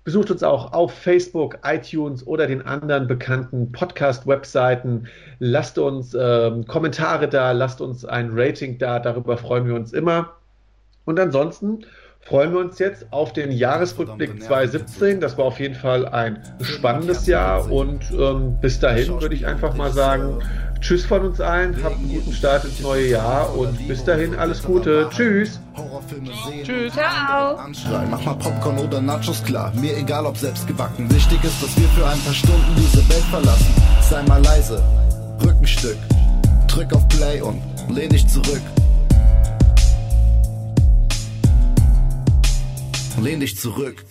Besucht uns auch auf Facebook, iTunes oder den anderen bekannten Podcast-Webseiten. Lasst uns ähm, Kommentare da, lasst uns ein Rating da, darüber freuen wir uns immer. Und ansonsten freuen wir uns jetzt auf den Jahresrückblick 2017. Das war auf jeden Fall ein spannendes Jahr und ähm, bis dahin würde ich einfach mal sagen, Tschüss von uns allen, habt einen guten Start ins neue Jahr und bis dahin alles Gute. Tschüss. Tschüss. Ciao. Mach mal Popcorn oder Nachos klar, mir egal ob selbst gebacken. Wichtig ist, dass wir für ein paar Stunden diese Welt verlassen. Sei mal leise, Rückenstück, drück auf Play und lehn dich zurück. Lehn dich zurück.